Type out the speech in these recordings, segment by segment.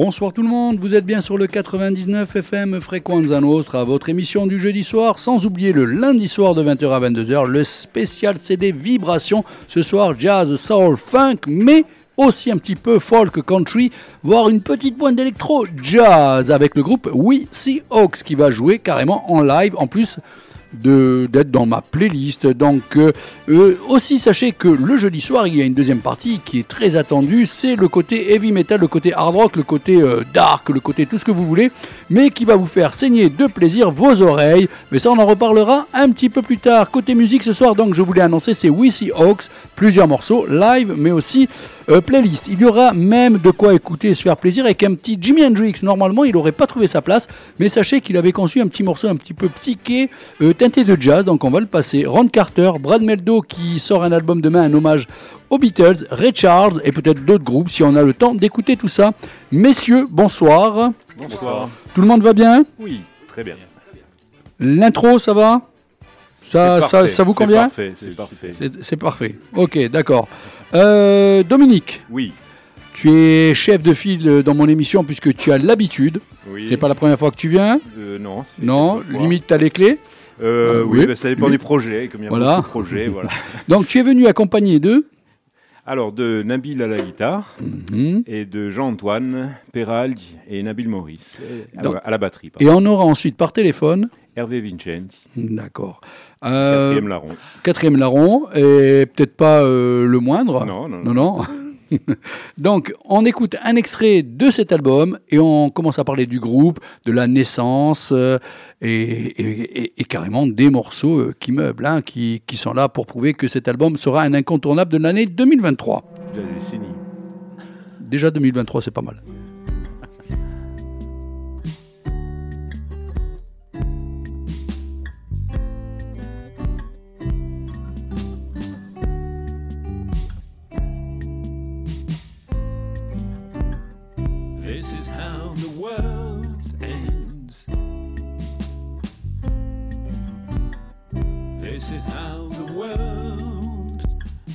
Bonsoir tout le monde, vous êtes bien sur le 99 FM Frequenza Nostra, votre émission du jeudi soir, sans oublier le lundi soir de 20h à 22h, le spécial CD Vibration, ce soir jazz, soul, funk, mais aussi un petit peu folk country, voire une petite pointe d'électro jazz avec le groupe We See Hawks qui va jouer carrément en live, en plus d'être dans ma playlist. Donc euh, euh, aussi sachez que le jeudi soir il y a une deuxième partie qui est très attendue, c'est le côté heavy metal, le côté hard rock, le côté euh, dark, le côté tout ce que vous voulez, mais qui va vous faire saigner de plaisir vos oreilles. Mais ça on en reparlera un petit peu plus tard. Côté musique ce soir donc je voulais annoncer c'est Wissy Hawks, plusieurs morceaux live mais aussi playlist. Il y aura même de quoi écouter et se faire plaisir avec un petit Jimi Hendrix. Normalement il n'aurait pas trouvé sa place, mais sachez qu'il avait conçu un petit morceau un petit peu psyché teinté de jazz, donc on va le passer. Ron Carter, Brad Meldo qui sort un album demain, un hommage aux Beatles, Ray Charles et peut-être d'autres groupes si on a le temps d'écouter tout ça. Messieurs, bonsoir. Bonsoir. Tout le monde va bien? Oui, très bien. L'intro, ça va? Ça, ça, ça, vous convient? C'est parfait. C'est parfait. Ok, d'accord. Euh, Dominique. Oui. Tu es chef de file dans mon émission puisque tu as l'habitude. Oui. C'est pas la première fois que tu viens euh, Non. Non, limite tu as les clés. Euh, oui, bah, ça dépend des projets, comme il y a voilà. beaucoup de projets. Voilà. Donc tu es venu accompagné de alors, de Nabil à la guitare mhm. et de Jean-Antoine Peraldi et Nabil Maurice à, la batterie. Et on aura ensuite par téléphone Hervé Vincenzi. D'accord. Euh, quatrième larron. Quatrième larron, et peut-être pas euh, le moindre. Non, non, non. non. Donc, on écoute un extrait de cet album et on commence à parler du groupe, de la naissance euh, et, carrément des morceaux euh, qui meublent, hein, qui, qui, sont là pour prouver que cet album sera un incontournable de l'année 2023. Déjà 2023, c'est pas mal. This is how the world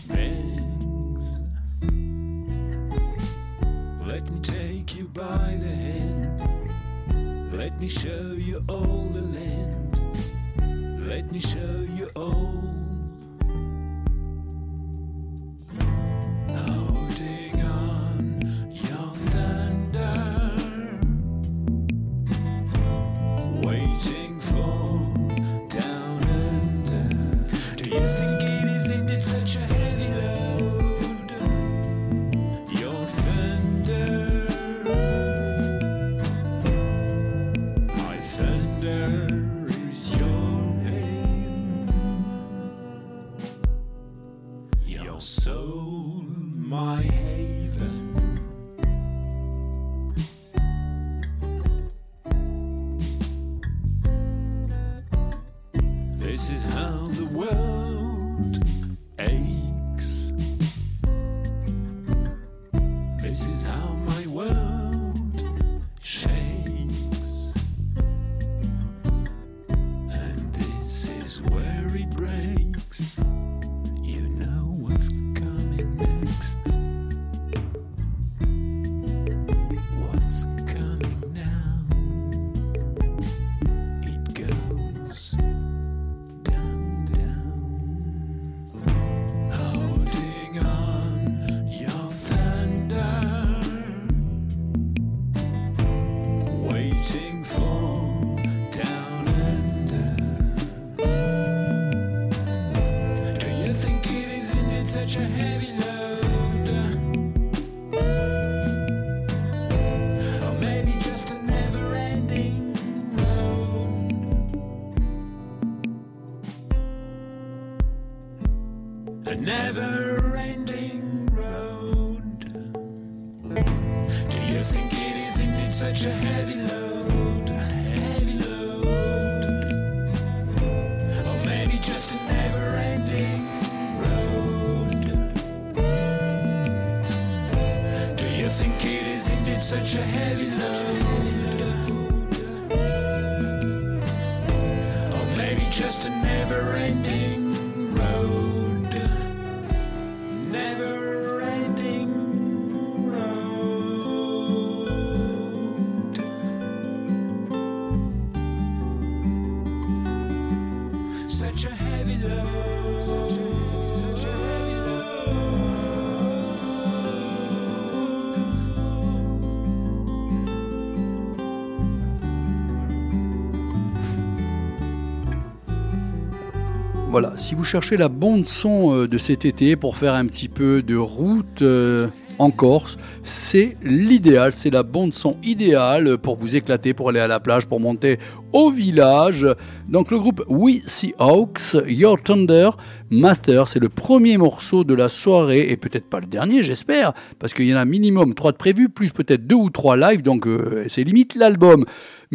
bends. Let me take you by the hand. Let me show you all the land. Let me show you all. This is how the world ate. Si vous cherchez la bande son euh, de cet été pour faire un petit peu de route euh, en Corse, c'est l'idéal, c'est la bande son idéale pour vous éclater, pour aller à la plage, pour monter au village. Donc le groupe We See Hawks, Your Thunder Master, c'est le premier morceau de la soirée et peut-être pas le dernier, j'espère, parce qu'il y en a minimum trois de prévus, plus peut-être deux ou trois live, donc euh, c'est limite l'album.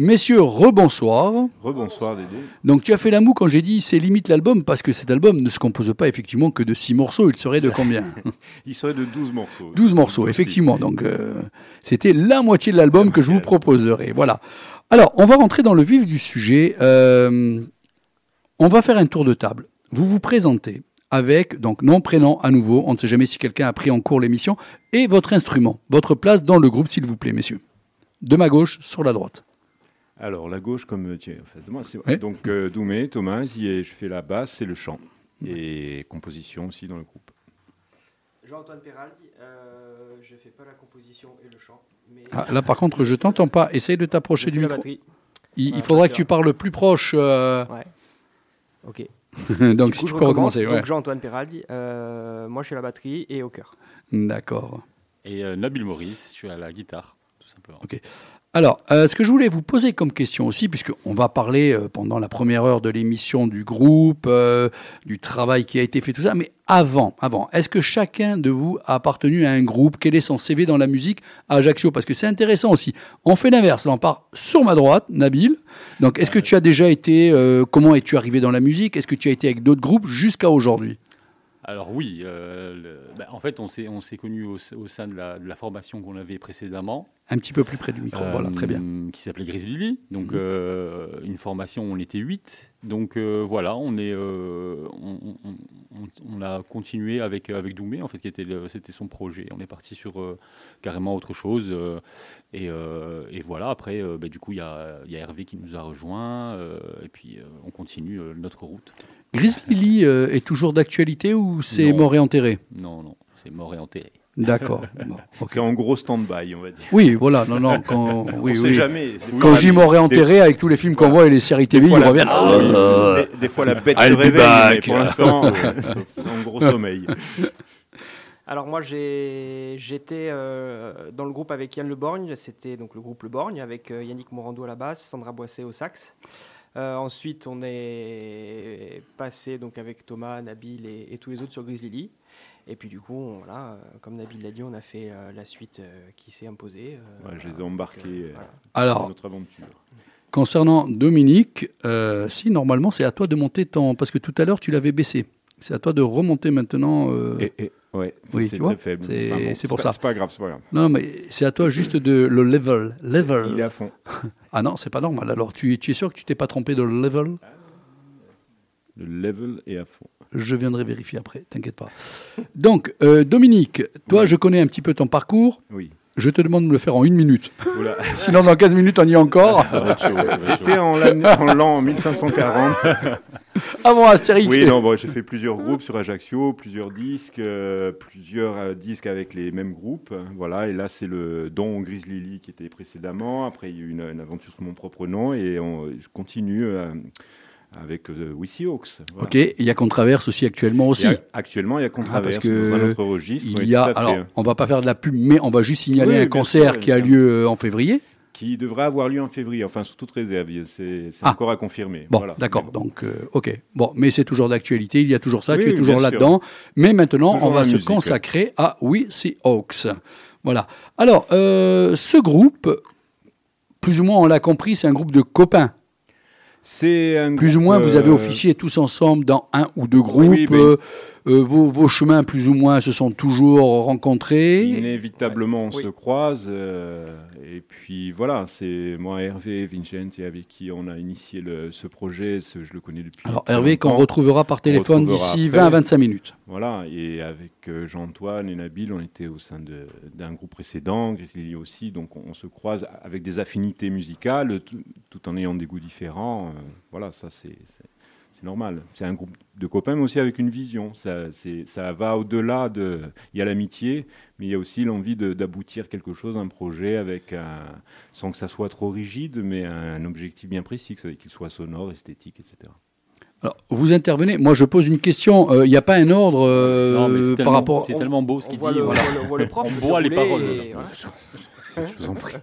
Messieurs, rebonsoir. Rebonsoir Dédé. Donc tu as fait la moue quand j'ai dit c'est limite l'album parce que cet album ne se compose pas effectivement que de 6 morceaux, il serait de combien? Il serait de 12 morceaux. 12 morceaux, effectivement. Donc euh, c'était la moitié de l'album que je vous proposerai. Voilà. Alors, on va rentrer dans le vif du sujet. Euh, on va faire un tour de table. Vous vous présentez avec donc nom, prénom à nouveau. On ne sait jamais si quelqu'un a pris en cours l'émission et votre instrument, votre place dans le groupe, s'il vous plaît, messieurs. De ma gauche sur la droite. Alors, la gauche, comme tu es en face de moi, c'est donc euh, Doumé, Thomas, et je fais la basse et le chant. Et composition aussi dans le groupe. Jean-Antoine Peraldi, euh, je fais pas la composition et le chant. Mais... Ah, là, par contre, je t'entends pas. Essaye de t'approcher du micro. batterie. Il, il Ouais, faudrait bien que tu parles plus proche. euh, Ouais. Ok. donc, si tu je peux recommence. recommencer. ouais. Donc Jean-Antoine Peraldi, euh, moi je suis à la batterie et au cœur. D'accord. Et euh, Nabil Maurice, je suis à la guitare, tout simplement. Alors, euh, ce que je voulais vous poser comme question aussi, puisqu'on va parler euh, pendant la première heure de l'émission du groupe, euh, du travail qui a été fait, tout ça, mais avant, avant, est-ce que chacun de vous a appartenu à un groupe? Quel est son CV dans la musique à Ajaccio? Parce que c'est intéressant aussi. On fait l'inverse, on part sur ma droite, Nabil. Donc, est-ce que tu as déjà été, comment es-tu arrivé dans la musique? Est-ce que tu as été avec d'autres groupes jusqu'à aujourd'hui? Alors oui, euh, le- bah, en fait, on s'est on s'est connus au, au sein de la, de la formation qu'on avait précédemment, Un petit peu plus près du micro, voilà, très bien. euh, qui s'appelait Grizzly. Donc Mhm. euh, une formation, on était 8. Donc voilà, on est, on, on- on- on a continué avec avec Doumé, en fait, qui était le- c'était son projet. On est parti sur carrément autre chose. et, et voilà, après, bah, du coup, il y a, y a Hervé qui nous a rejoint. euh, et puis on continue notre route. Grizzly Lily euh, est toujours d'actualité ou c'est mort et enterré Non, non, c'est mort et enterré. D'accord. Bon, ok. C'est en gros stand-by, on va dire. Oui, voilà, non, non, quand, oui, on sait oui. jamais. Quand Jim aurait enterré avec tous les films qu'on voit et les séries TV, il la, revient. Ah des, des fois la bête I'll se réveille, mais pour l'instant, c'est- en gros sommeil. Alors moi j'ai j'étais euh, dans le groupe avec Yann Le Borgne, c'était donc le groupe Le Borgne avec euh, Yannick Morando à la basse, Sandra Boisset au sax. Euh, ensuite on est passé donc avec Thomas, Nabil et, et tous les autres sur Grizzly Lee. Et puis du coup on- voilà, euh, comme Nabil l'a dit, on a fait euh, la suite euh, qui s'est imposée. euh, Ouais, je les ai embarqués voilà. dans Alors, notre aventure. concernant Dominique, euh, si, normalement, c'est à toi de monter ton. Parce que tout à l'heure, tu l'avais baissé. C'est à toi de remonter maintenant. euh, Et, et- ouais, oui, c'est très faible. c'est- pour pas- ça. C'est pas grave, c'est pas grave. Non, mais c'est à toi juste de le level. Il est Level. à fond. Ah non, c'est pas normal. Alors, tu, tu es sûr que tu t'es pas trompé de level? Le level est à fond. Je viendrai vérifier après, t'inquiète pas. Donc, euh, Dominique, toi, je connais un petit peu ton parcours. Oui. Je te demande de me le faire en une minute. Oula. Sinon, dans 15 minutes, on y est encore. Chaud. C'était en l'an en l'an 1540. Avant Astérix. Oui, non, bon, j'ai fait plusieurs groupes sur Ajaccio, plusieurs disques, euh, plusieurs euh, disques avec les mêmes groupes. Voilà, et là, c'est le Don Grizzly Lee qui était précédemment. Après, il y a eu une, une aventure sous mon propre nom et on- je continue euh, avec euh, Hawks. voilà. Ok, il y a Contraverse aussi actuellement aussi. A- actuellement, il y a Contraverse parce que dans un autre registre. Il y a, à fait. alors, on va pas faire de la pub, mais on va juste signaler Oui, un concert sûr, qui a lieu euh, en février. qui devrait avoir lieu en février, enfin sous toute réserve. C'est Ah. encore à confirmer. Bon, Voilà. d'accord. Bon. Donc, euh, ok. Bon, mais c'est toujours d'actualité. Il y a toujours ça. Oui, tu es oui, toujours là-dedans. Mais maintenant, Toujours on va se musique, consacrer à Oui, c'est Hawks. Voilà. Alors, euh, ce groupe, plus ou moins, on l'a compris, c'est un groupe de copains. C'est Plus ou moins, vous avez euh, officié tous ensemble dans un ou deux groupes. oui, ben- euh, vos, vos chemins, plus ou moins, se sont toujours rencontrés. Inévitablement, on Oui. se croise. euh, et puis voilà, c'est moi, Hervé, Vincent, avec qui on a initié le- ce projet. ce- je le connais depuis. Alors, Hervé, qu'on retrouvera par téléphone d'ici après. 20 à 25 minutes. Voilà, et avec euh, Jean-Antoine et Nabil, on était au sein de- d'un groupe précédent, Grizzly aussi, donc on, on se croise avec des affinités musicales, tout, tout en ayant des goûts différents. euh, voilà, ça c'est c'est- normal. C'est un groupe de copains, mais aussi avec une vision. Ça, c'est- ça va au-delà de. Il y a l'amitié, mais il y a aussi l'envie d'aboutir quelque chose, un projet, avec un, sans que ça soit trop rigide, mais un, objectif bien précis, que ça- qu'il soit sonore, esthétique, etc. Alors, vous intervenez. Moi, je pose une question. Il n'y a pas un ordre Non, mais c'est par rapport. C'est tellement beau ce qu'il dit. le, voilà. on voit le- prof. On boit les paroles, et voilà. voilà. Je vous en prie.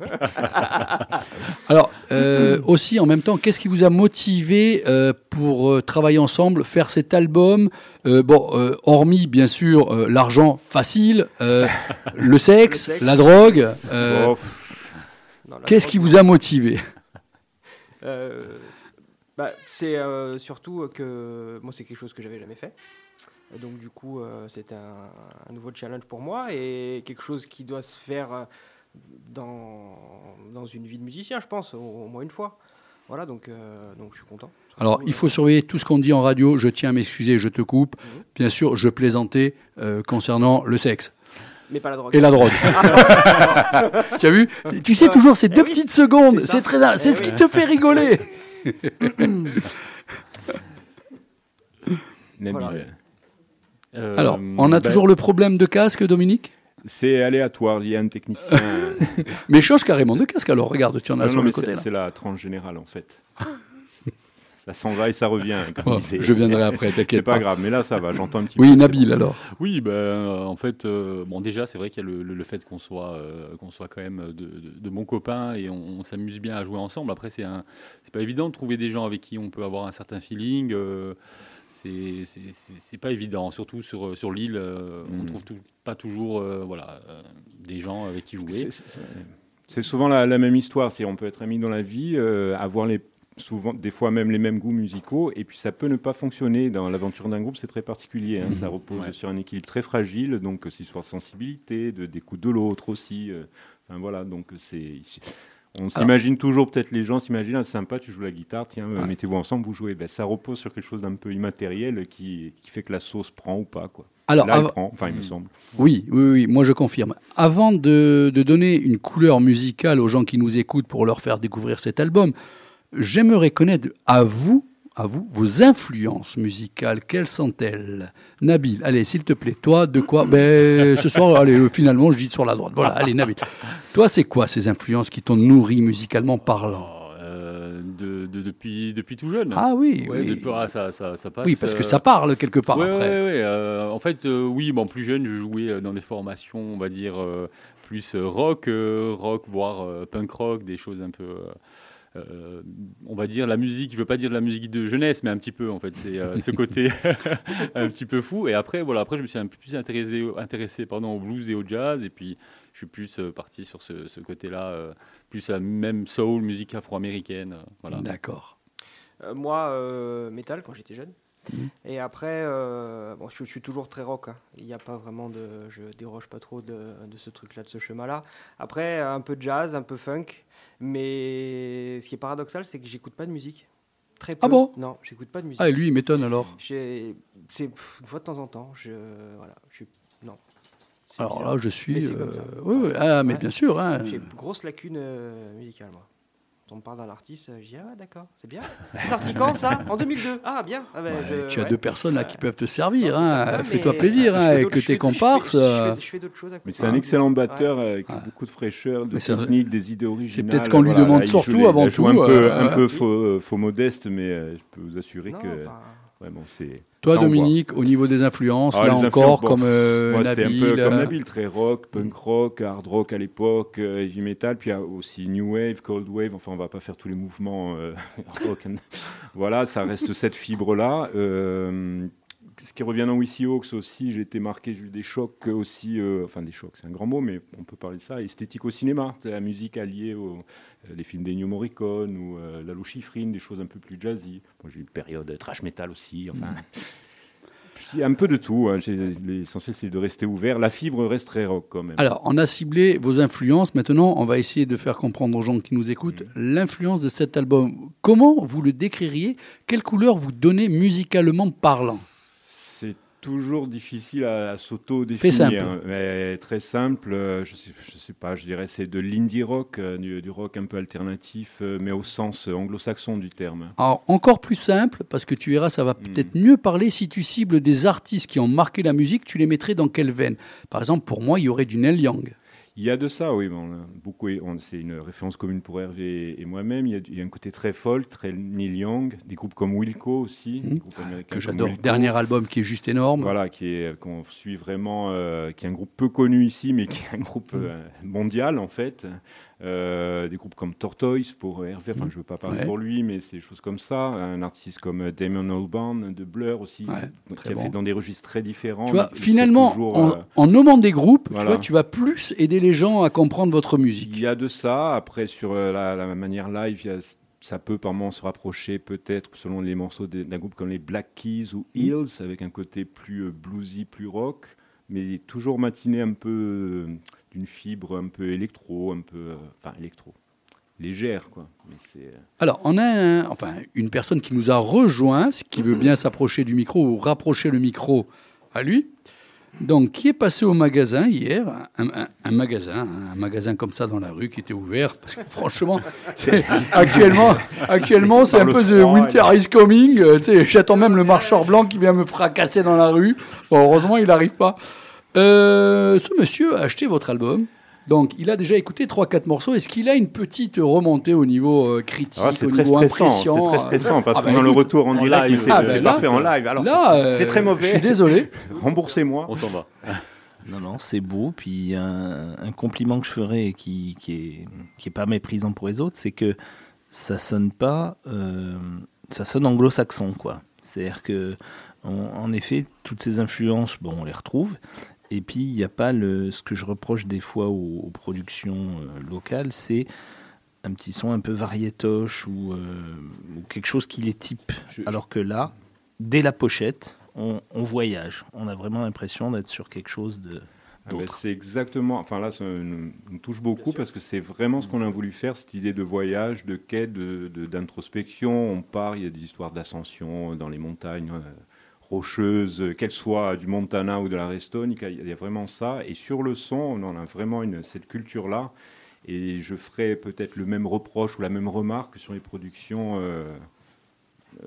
Alors, euh, aussi, en même temps, qu'est-ce qui vous a motivé euh, pour euh, travailler ensemble, faire cet album? Bon, hormis, bien sûr, l'argent facile, le, sexe, Le sexe. la drogue, Oh, qu'est-ce qui vous a motivé? Bah, c'est surtout que moi c'est quelque chose que j'avais jamais fait. Donc du coup c'était un, un nouveau challenge pour moi et quelque chose qui doit se faire dans, dans une vie de musicien je pense au, au moins une fois. Voilà donc, euh, donc je suis content. Alors, il faut surveiller tout ce qu'on dit en radio. Je tiens à m'excuser, je te coupe. Mhm. Bien sûr, je plaisantais euh, concernant le sexe mais pas la drogue. et la drogue. tu as vu? Tu sais toujours ces Eh deux oui, petites secondes. c'est très, c'est Eh ce qui te fait rigoler. Voilà. euh, Alors, on a ben- toujours le problème de casque, Dominique? C'est aléatoire. Il y a un technicien. Mais change carrément de casque alors. Regarde, tu en as Non, sur non, le côté. c'est c'est la tranche générale en fait. ça s'en va et ça revient. comme je viendrai après, C'est t'inquiète pas pas. grave, mais là ça va. J'entends un petit Oui, peu. Nabil alors. Oui, ben, euh, en fait, euh, bon, déjà, c'est vrai qu'il y a le, le- le fait qu'on soit, euh, qu'on soit quand même de, de- de bons copains et on, on s'amuse bien à jouer ensemble. Après, c'est un, c'est pas évident de trouver des gens avec qui on peut avoir un certain feeling. Euh, c'est, pas évident, surtout sur, sur l'île. euh, On Mhm. trouve tout- pas toujours, euh, voilà, euh, des gens avec qui jouer. C'est- souvent la, la même histoire. On peut être amis dans la vie, euh, avoir les souvent des fois même les mêmes goûts musicaux, et puis ça peut ne pas fonctionner. Dans l'aventure d'un groupe, c'est très particulier. hein. Ça repose Ouais. sur un équilibre très fragile, donc c'est sur sensibilité, de d'écoute de l'autre aussi. euh, enfin, voilà, donc c'est on s'imagine toujours, peut-être les gens s'imaginent, ah, c'est sympa, tu joues la guitare, tiens, euh, mettez-vous ensemble, vous jouez. Ben, ça repose sur quelque chose d'un peu immatériel qui, qui fait que la sauce prend ou pas. Quoi. Alors, Là, elle prend, enfin, il me Mm. semble. oui, oui, oui, moi je confirme. Avant de, de donner une couleur musicale aux gens qui nous écoutent pour leur faire découvrir cet album, j'aimerais connaître à vous, à vous, vos influences musicales. Quelles sont-elles? Nabil, allez, s'il te plaît, toi, de quoi? Ben, ce soir, allez, euh, finalement, je dis sur la droite. Voilà, allez, Nabil. Toi, c'est quoi ces influences qui t'ont nourri musicalement parlant? Oh, euh, de, de- depuis, depuis tout jeune. Ah oui, Ouais, oui. depuis- ah, ça, ça, ça passe. Oui, parce que euh, ça parle quelque part Ouais, après. ouais, euh, en fait, euh, oui, bon, plus jeune, je jouais dans des formations, on va dire, euh, plus rock, rock, voire punk rock, des choses un peu. Euh, on va dire la musique, je veux pas dire la musique de jeunesse, mais un petit peu en fait, c'est euh, ce côté un petit peu fou. Et après, voilà, après je me suis un peu plus intéressé, intéressé pardon, au blues et au jazz, et puis je suis plus euh, parti sur ce, côté-là, plus la même soul, musique afro-américaine. D'accord. Moi, métal quand j'étais jeune. Et après, euh, bon, je, je suis toujours très rock. hein. Il n'y a pas vraiment de. Je déroge pas trop de, de ce truc-là, de ce chemin-là. Après, un peu de jazz, un peu funk. Mais ce qui est paradoxal, c'est que j'écoute pas de musique. Très peu. Ah bon? Non, j'écoute pas de musique. Ah, et lui, il m'étonne alors. C'est une fois de temps en temps. Je, voilà, je suis. Non. Alors bizarre. là, je suis. Ça. oui, oui. Ah, mais Ouais. bien sûr. hein. J'ai une grosse lacune euh, musicale, moi. Quand on me parle d'un artiste, je dis Ah, ouais, d'accord, c'est bien. C'est sorti quand ça? En 2002. Ah, bien. Ah, ben, Ouais, je- tu as ouais. deux personnes là qui peuvent te servir. c'est hein. Fais-toi plaisir euh, hein, fais avec tes je fais- je fais- comparses. Je euh, fais, je fais d'autres choses à côté. Mais c'est un excellent batteur avec Ouais. beaucoup de fraîcheur, de Mais c'est- technique, des idées originales. peut-être ce qu'on lui demande surtout les- avant tout, Un peu, euh, un ouais. peu faux, faux modeste, mais euh, je peux vous assurer Non, que vraiment c'est. Toi. Dominique, au niveau des influences, Ah, là encore, influences, bon, comme euh, Moi, c'était un Nabil. peu comme euh, Nabil, très rock, punk rock, hard rock à l'époque, euh, heavy metal, puis aussi new wave, cold wave. Enfin, on va pas faire tous les mouvements euh, rock. and- Voilà, ça reste cette fibre-là. Euh, ce qui revient dans Wissy Hawks aussi, j'ai été marqué, j'ai eu des chocs aussi, euh, enfin des chocs, c'est un grand mot, mais on peut parler de ça, esthétique au cinéma, C'est la musique alliée aux euh, les films d'Ennio Morricone ou euh, Lalo Schifrin, des choses un peu plus jazzy. Moi, j'ai eu une période trash metal aussi, enfin... Puis, un peu de tout, hein. L'essentiel c'est de rester ouvert. La fibre reste très rock quand même. Alors, on a ciblé vos influences. Maintenant, on va essayer de faire comprendre aux gens qui nous écoutent l'influence de cet album. Comment vous le décririez? Quelle couleur vous donnez musicalement parlant? Toujours difficile à, s'auto-définir. hein. Mais très simple, euh, je sais, je sais pas, je dirais c'est de l'indie rock, euh, du, du rock un peu alternatif, euh, mais au sens euh, anglo-saxon du terme. Alors, encore plus simple, parce que tu verras, ça va peut-être mieux parler si tu cibles des artistes qui ont marqué la musique, tu les mettrais dans quelle veine? Par exemple, pour moi, il y aurait du Neil Young. Il y a de ça, oui. Bon, beaucoup, c'est une référence commune pour Hervé et moi-même. Il, y a un côté très folk, très Neil Young, des groupes comme Wilco aussi, mmh. que j'adore. Dernier album qui est juste énorme. Voilà, qui est qu'on suit vraiment, euh, qui est un groupe peu connu ici, mais qui est un groupe mmh. euh, mondial en fait. Euh, des groupes comme Tortoise pour Hervé, enfin mm. je ne veux pas parler pour lui, mais c'est des choses comme ça. Un artiste comme euh, Damon Albarn de Blur aussi, qui a fait dans des registres très différents. Tu vois, finalement, euh, en, nommant des groupes, tu, vois, tu, vas plus aider les gens à comprendre votre musique. Il y a de ça. Après, sur la, manière live, ça peut par moments se rapprocher peut-être selon les morceaux d'un groupe comme les Black Keys ou mm. Hills, avec un côté plus bluesy, plus rock, mais toujours matiné un peu une fibre un peu électro, un peu, euh, enfin électro, légère quoi. Mais. Euh, Alors on a enfin une personne qui nous a rejoint, qui veut bien s'approcher du micro ou rapprocher le micro à lui. Donc, qui est passé au magasin hier, un, magasin, un magasin comme ça dans la rue qui était ouvert, parce que franchement, actuellement, actuellement, c'est un peu The Winter is Coming. Euh, j'attends même le marcheur blanc qui vient me fracasser dans la rue. Bon, heureusement, il n'arrive pas. Euh, ce monsieur a acheté votre album. Donc, il a déjà écouté 3-4 morceaux. Est-ce qu'il a une petite remontée au niveau euh, critique, ah, au niveau impression C'est très stressant parce ah, que bah, dans le retour en direct, c'est ah, ben parfait en live. Alors, c'est très mauvais. Je suis désolé. Remboursez-moi. On s'en va. Non, non, c'est beau. Puis un, un, compliment que je ferai qui, qui est, qui est pas méprisant pour les autres, c'est que ça sonne pas, euh, ça sonne anglo-saxon, quoi. C'est-à-dire que, en effet, toutes ces influences, bon, on les retrouve, et puis, il n'y a pas le, ce que je reproche des fois aux, productions euh, locales, c'est un petit son un peu variétoche ou, euh, ou quelque chose qui les type. Alors que là, dès la pochette, on, voyage. On a vraiment l'impression d'être sur quelque chose de. Ah ben, c'est exactement. Enfin là, ça nous, touche beaucoup parce que c'est vraiment ce qu'on a voulu faire, cette idée de voyage, de quête, d'introspection. De, on part, il y a des histoires d'ascension dans les montagnes. Euh, rocheuse, qu'elle soit du Montana ou de la Restone, il y a vraiment ça. Et sur le son, on a vraiment une, cette culture-là. Et je ferai peut-être le même reproche ou la même remarque sur les productions euh, euh,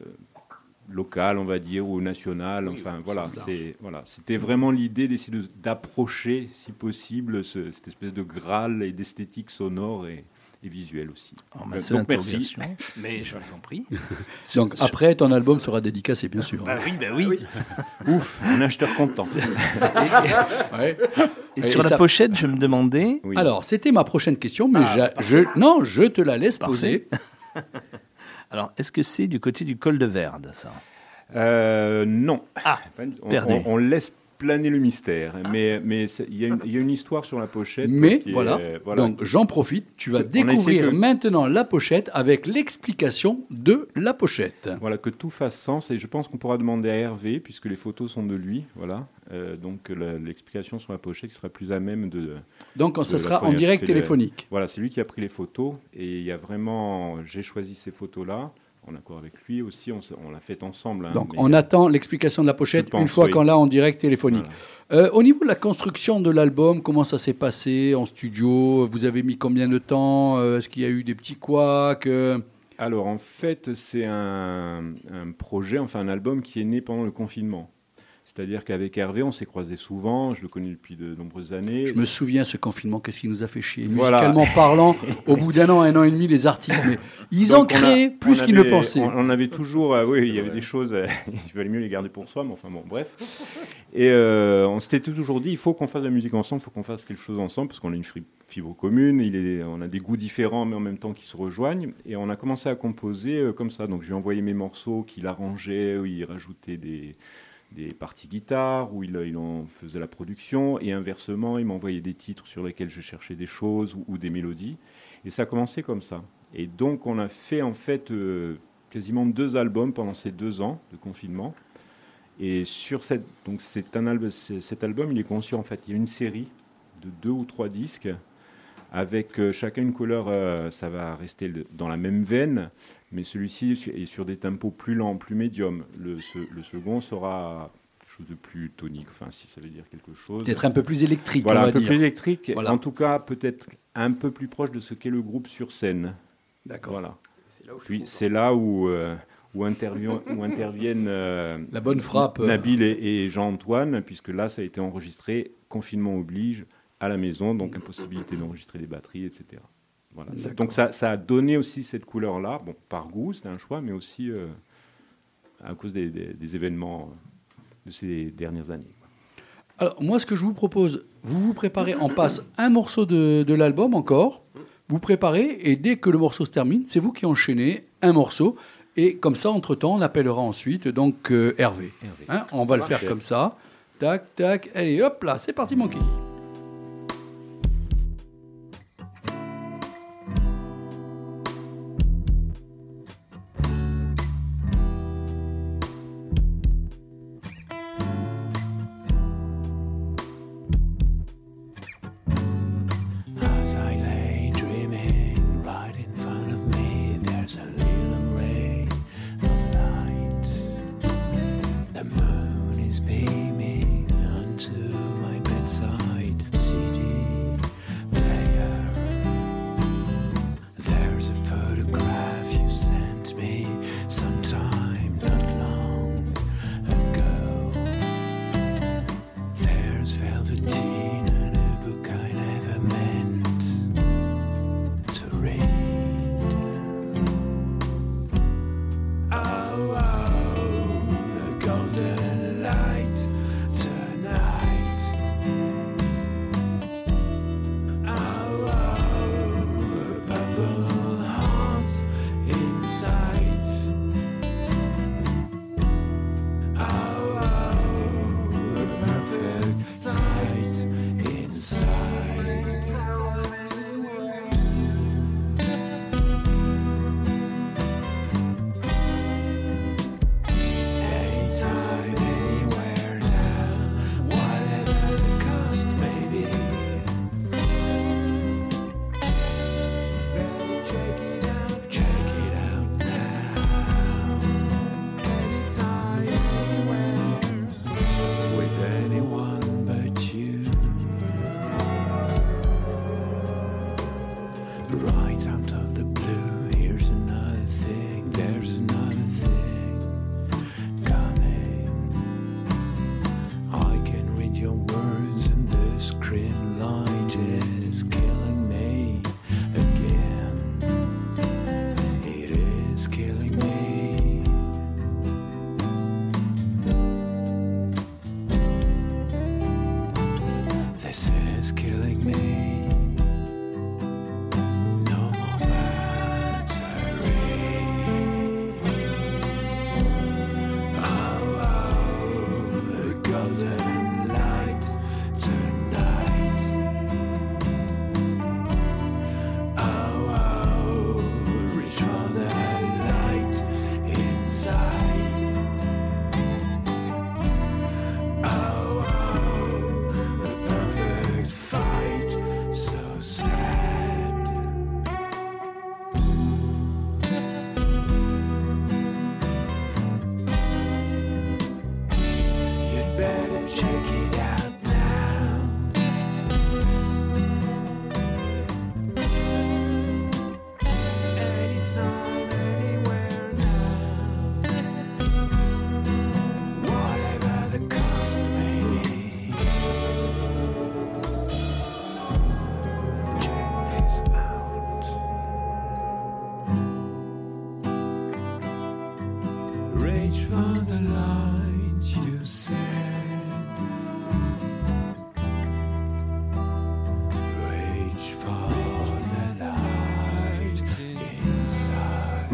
locales, on va dire, ou nationales. enfin, voilà, c'est voilà, c'était vraiment l'idée d'essayer d'approcher, si possible, cette espèce de graal et d'esthétique sonore et, et visuel aussi. Oh, donc, merci. Mais je vous en prie. donc après, ton album sera dédicacé, bien sûr. Bah oui, bah oui. Ah Ouf, un acheteur content. et, sur la pochette, je me demandais. Alors, c'était ma prochaine question, mais ah, je, non, je te la laisse poser. Alors, est-ce que c'est du côté du col de Verde, ça? Euh, non. Ah, on, on, on, laisse planer le mystère. Mais mais il y, y, a une histoire sur la pochette. Mais voilà. Donc j'en profite. Tu vas découvrir maintenant la pochette avec l'explication de la pochette. Voilà que tout fasse sens et je pense qu'on pourra demander à Hervé puisque les photos sont de lui. Voilà. Euh, donc l'explication sur la pochette sera plus à même de. Donc ça sera en direct téléphonique. Voilà, c'est lui qui a pris les photos et il y a vraiment. J'ai choisi ces photos là en accord avec lui aussi, on, l'a fait ensemble. Hein, Donc on attend l'explication de la pochette une fois qu'on l'a en direct téléphonique. Euh, au niveau de la construction de l'album, comment ça s'est passé en studio? Vous avez mis combien de temps? Euh, Est-ce qu'il y a eu des petits couacs euh? Alors en fait, c'est un, un, projet, enfin un album qui est né pendant le confinement. C'est-à-dire qu'avec Hervé, on s'est croisés souvent, je le connais depuis de nombreuses années. Je me souviens, ce confinement, qu'est-ce qui nous a fait chier Musicalement parlant, au bout d'un an, un an et demi, les artistes, mais ils ont créé plus qu'ils ne pensaient. On, avait toujours, euh, oui, il y avait des choses, euh, il valait mieux les garder pour soi, mais enfin bon, bref. Et euh, on s'était toujours dit, il faut qu'on fasse de la musique ensemble, il faut qu'on fasse quelque chose ensemble, parce qu'on a une fibre commune, il est, on a des goûts différents, mais en même temps qui se rejoignent. Et on a commencé à composer comme ça. Donc je lui ai envoyé mes morceaux qu'il arrangeait, où il rajoutait des des parties guitare où il, en faisait la production et inversement il m'envoyait des titres sur lesquels je cherchais des choses ou, des mélodies. Et ça a commencé comme ça. Et donc on a fait en fait euh, quasiment deux albums pendant ces deux ans de confinement. Et sur cette donc c'est un album cet album il est conçu en fait il y a une série de deux ou trois disques avec euh, chacun une couleur euh, ça va rester dans la même veine mais celui-ci est sur des tempos plus lents, plus médiums. Le, le second sera quelque chose de plus tonique, enfin si ça veut dire quelque chose. Peut-être un peu plus électrique. Voilà, on va un peu plus électrique. En tout cas, peut-être un peu plus proche de ce qu'est le groupe sur scène. D'accord. Voilà. Puis c'est là où, euh, où, interviennent, où interviennent euh, la bonne frappe Nabil et, et Jean-Antoine, puisque là ça a été enregistré, confinement oblige, à la maison, donc impossibilité d'enregistrer des batteries, etc. Voilà. Donc ça, ça, a donné aussi cette couleur-là, bon, par goût, c'était un choix, mais aussi euh, à cause des, des, événements de ces dernières années. Alors moi, ce que je vous propose, vous vous préparez, on passe un morceau de, de l'album encore, vous préparez, et dès que le morceau se termine, c'est vous qui enchaînez un morceau. Et comme ça, entre-temps, on appellera ensuite donc euh, Hervé. Hein, on va le faire comme ça. Tac, tac. Allez, hop là, c'est parti, mon kiki.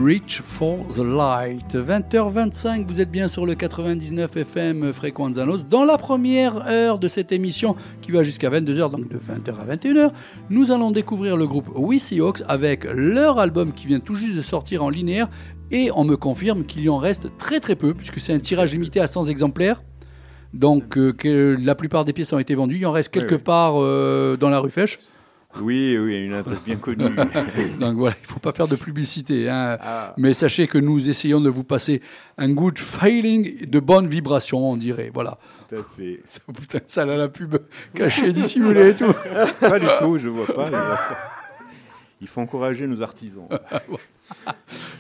Reach for the Light. 20h25, vous êtes bien sur le 99 FM Fréquenzanos. Dans la première heure de cette émission qui va jusqu'à 22h, donc de 20h à 21h, nous allons découvrir le groupe We Hawks avec leur album qui vient tout juste de sortir en linéaire. Et on me confirme qu'il y en reste très très peu, puisque c'est un tirage limité à 100 exemplaires. Donc euh, que la plupart des pièces ont été vendues. Il en reste quelque part euh, dans la rue Fèche. Oui, oui, une adresse bien connue. Donc voilà, il ne faut pas faire de publicité. Hein. Ah. Mais sachez que nous essayons de vous passer un good feeling, de bonnes vibrations, on dirait. Voilà. Tout à fait. Ça, putain, ça a la pub cachée, dissimulée et tout. Pas du tout, je vois pas. Il faut encourager nos artisans.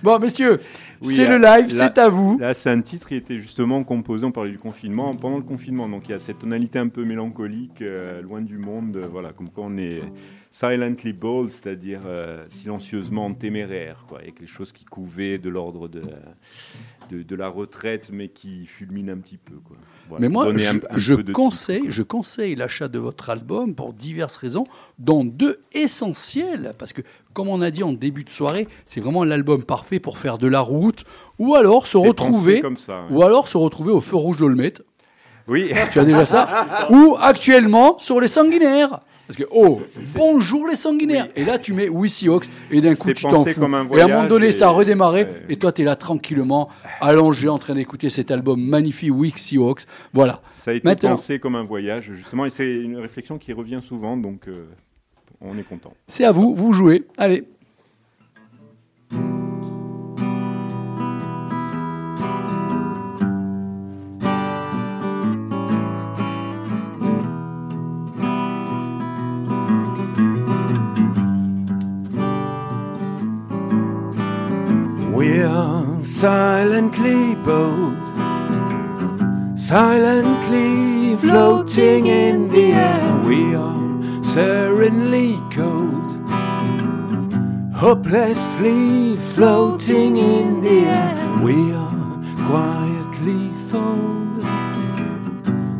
Bon, messieurs, Oui, c'est le live, c'est à vous. Là, c'est un titre qui était justement composé, on parlait du confinement, pendant le confinement. Donc il y a cette tonalité un peu mélancolique, euh, loin du monde, euh, voilà, comme quand on est silently bold, c'est-à-dire euh, silencieusement téméraire. Quoi. Il y a quelque chose qui couvait de l'ordre de, de, de la retraite, mais qui fulmine un petit peu. Quoi. Voilà, Mais moi, je, un- un je peu de conseille, je conseille l'achat de votre album pour diverses raisons, dont deux essentielles, parce que comme on a dit en début de soirée, c'est vraiment l'album parfait pour faire de la route, ou alors se retrouver, pensé comme ça. ouais. ou alors se retrouver au feu rouge d'Olmet. Oui, Tu as déjà ça? Ou actuellement sur les sanguinaires. Parce que, oh, bonjour les sanguinaires. Et là, tu mets Wissy Hawks et d'un coup, tu t'en pensé fous. comme un et à un moment voyage donné, et- ça a redémarré. Ouais. Et toi, tu es là tranquillement, allongé, en train d'écouter cet album magnifique, Wissy Hawks. Voilà. ça a été Maintenant. pensé comme un voyage, justement, et c'est une réflexion qui revient souvent, donc euh, on est content. C'est à vous, vous jouez. Allez. Silently bold, silently floating in the air. We are serenely cold, hopelessly floating in the air. We are quietly fold,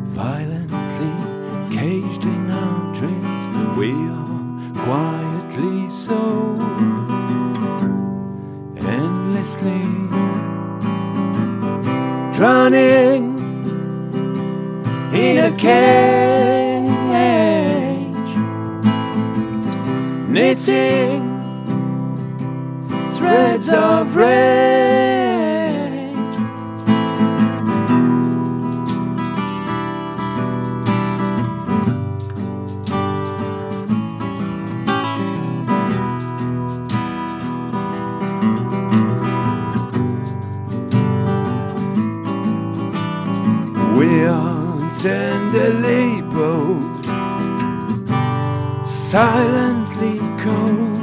violently caged in our dreams. We are quietly sold endlessly drowning in a cage knitting threads of rage silently cold.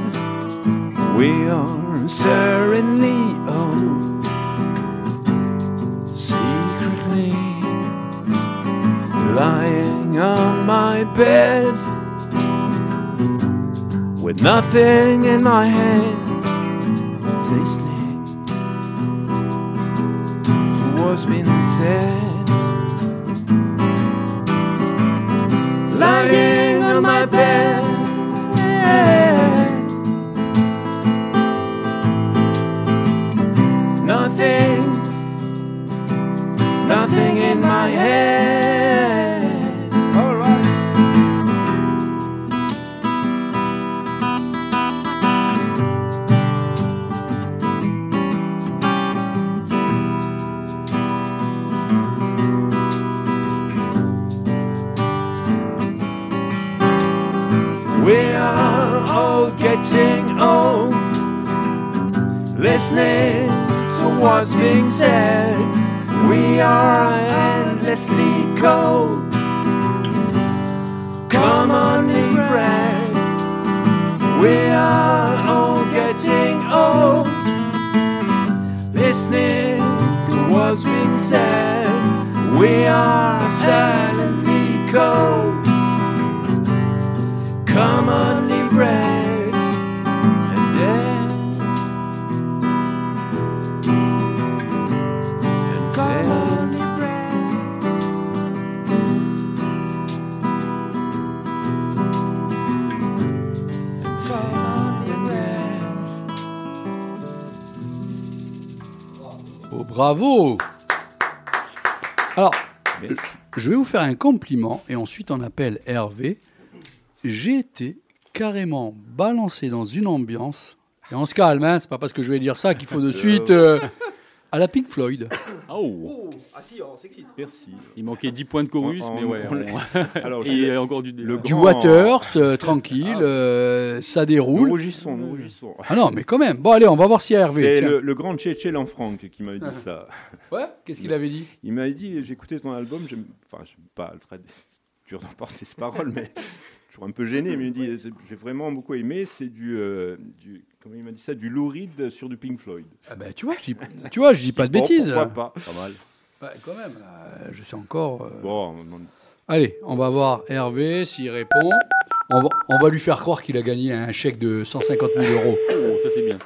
We are serenely old, secretly lying on my bed with nothing in my head, listening to what's been said. lying on my bed. Nothing in my head. All right. We are all getting old, listening to what's being said. We are endlessly cold, commonly bred. We are all getting old, listening to what's being said. We are silently cold commonly bred bravo Alors, Merci. je vais vous faire un compliment et ensuite on appelle Hervé. J'ai été carrément balancé dans une ambiance. Et on se calme, hein, c'est pas parce que je vais dire ça qu'il faut de suite euh, à la Pink Floyd. Oh, Ah si, on s'excite. Merci. il manquait 10 points de chorus, mais ouais. on- Alors, Et encore du le Du grand- Waters, euh, tranquille, euh, ça nous déroule. rougissons, nous rougissons. Ah non, mais quand même. Bon, allez, on va voir si Hervé. C'est tiens. le, le grand Tchétché Lanfranc qui m'avait dit ça. Ouais, qu'est-ce qu'il avait dit Il m'avait dit, écouté ton album, j'aime, enfin, j'aime pas le très dur d'emporter ses paroles, mais toujours un peu gêné, mais il me dit j'ai vraiment beaucoup aimé. C'est du, euh, du, comment il m'a dit ça, du Lou Reed sur du Pink Floyd. Ah ben, tu vois, je dis, tu vois, je dis pas de Bon, bêtises. pourquoi pas Pas mal. Ouais, quand même, euh, je sais encore. euh. Bon, on- Allez, on va voir Hervé s'il répond. On va, on va lui faire croire qu'il a gagné un chèque de 150 000 euros. Oh, ça c'est bien.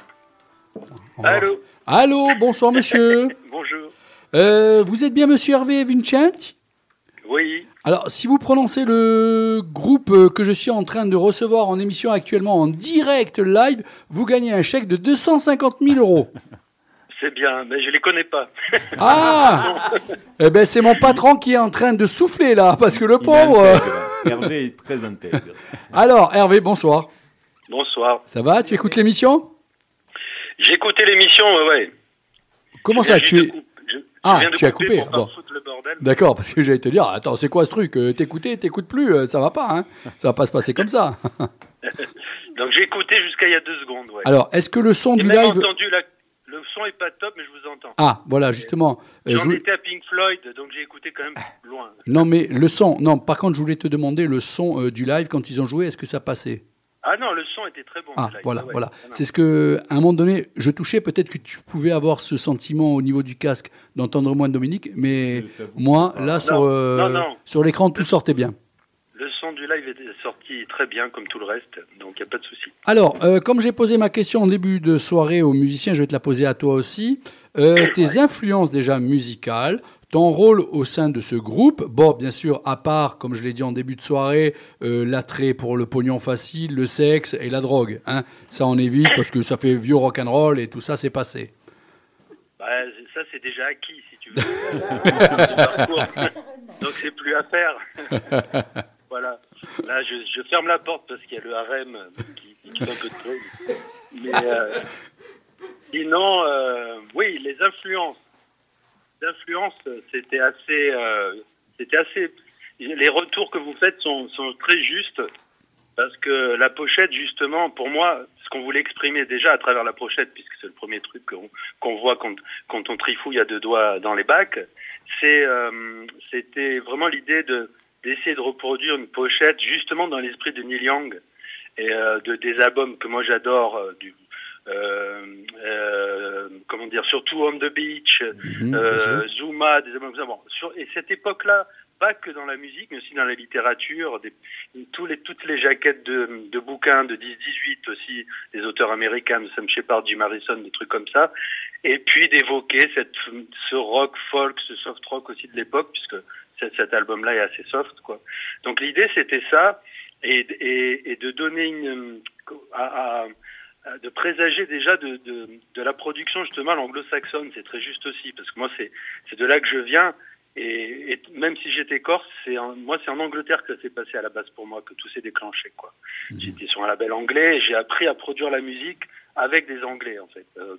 Allô Allô, bonsoir monsieur. Bonjour. Euh, vous êtes bien monsieur Hervé Vincent? Oui, Alors, si vous prononcez le groupe euh, que je suis en train de recevoir en émission actuellement en direct live, vous gagnez un chèque de 250 000 euros. c'est bien, mais je les connais pas. Ah Eh ben, c'est mon patron qui est en train de souffler là, parce que le est pauvre. Hervé est très intègre. Alors, Hervé, bonsoir. Bonsoir. Ça va Tu écoutes l'émission? J'ai écouté l'émission, ouais, ouais. Comment ça Tu es de coup- je- je Ah, tu as coupé, bon. D'accord, parce que j'allais te dire, attends, c'est quoi ce truc Euh, T'écoutais, t'écoutes plus, euh, ça va pas, hein Ça va pas se passer comme ça. Donc j'ai écouté jusqu'à il y a deux secondes, ouais. Alors, est-ce que le son J'ai du même live... entendu la... Le son est pas top, mais je vous entends. Ah, voilà, justement. euh, J'en je- étais à Pink Floyd, donc j'ai écouté quand même loin. Non, mais le son, non, par contre, je voulais te demander le son euh, du live quand ils ont joué, est-ce que ça passait? Ah non, le son était très bon. Ah, voilà, ouais. voilà. C'est ce que, à un moment donné, je touchais, peut-être que tu pouvais avoir ce sentiment au niveau du casque d'entendre moins Dominique, mais moi, là, sur, Non, euh, non, non. sur l'écran, tout sortait bien. Le son du live était sorti très bien, comme tout le reste, donc il n'y a pas de souci. Alors, euh, comme j'ai posé ma question en début de soirée aux musiciens, je vais te la poser à toi aussi. Euh, tes influences déjà musicales, ton rôle au sein de ce groupe, bon, bien sûr, à part, comme je l'ai dit en début de soirée, euh, l'attrait pour le pognon facile, le sexe et la drogue. Hein. Ça, on évite parce que ça fait vieux rock'n'roll et tout ça, c'est passé. Bah, ça, c'est déjà acquis, si tu veux. Donc, c'est plus à faire. voilà. Là, je, je ferme la porte parce qu'il y a le harem qui, qui fait un peu de. Mais euh, sinon, euh, oui, les influences. Les influences, c'était assez, euh, c'était assez. Les retours que vous faites sont, sont très justes parce que la pochette, justement, pour moi, ce qu'on voulait exprimer déjà à travers la pochette, puisque c'est le premier truc qu'on qu'on voit quand, quand on trifouille à deux doigts dans les bacs, c'est euh, c'était vraiment l'idée de d'essayer de reproduire une pochette justement dans l'esprit de Neil Young et euh, de des albums que moi j'adore euh, du comment dire surtout On the Beach euh, sûr. Zuma des albums bon, sur, et cette époque là pas que dans la musique mais aussi dans la littérature des, tous les toutes les jaquettes de, de bouquins de 10 18 aussi des auteurs américains de Sam Shepard Jim Harrison des trucs comme ça. Et puis d'évoquer cette ce rock folk ce soft rock aussi de l'époque puisque cet, cet album là est assez soft quoi. Donc l'idée c'était ça et, et, et de donner une à- à- de présager déjà de, de, de la production justement à l'anglo-saxonne. C'est très juste aussi parce que moi c'est c'est de là que je viens. Et, et même si j'étais corse c'est en- moi c'est en Angleterre que ça s'est passé à la base pour moi que tout s'est déclenché quoi. J'étais sur un label anglais et j'ai appris à produire la musique avec des anglais en fait euh,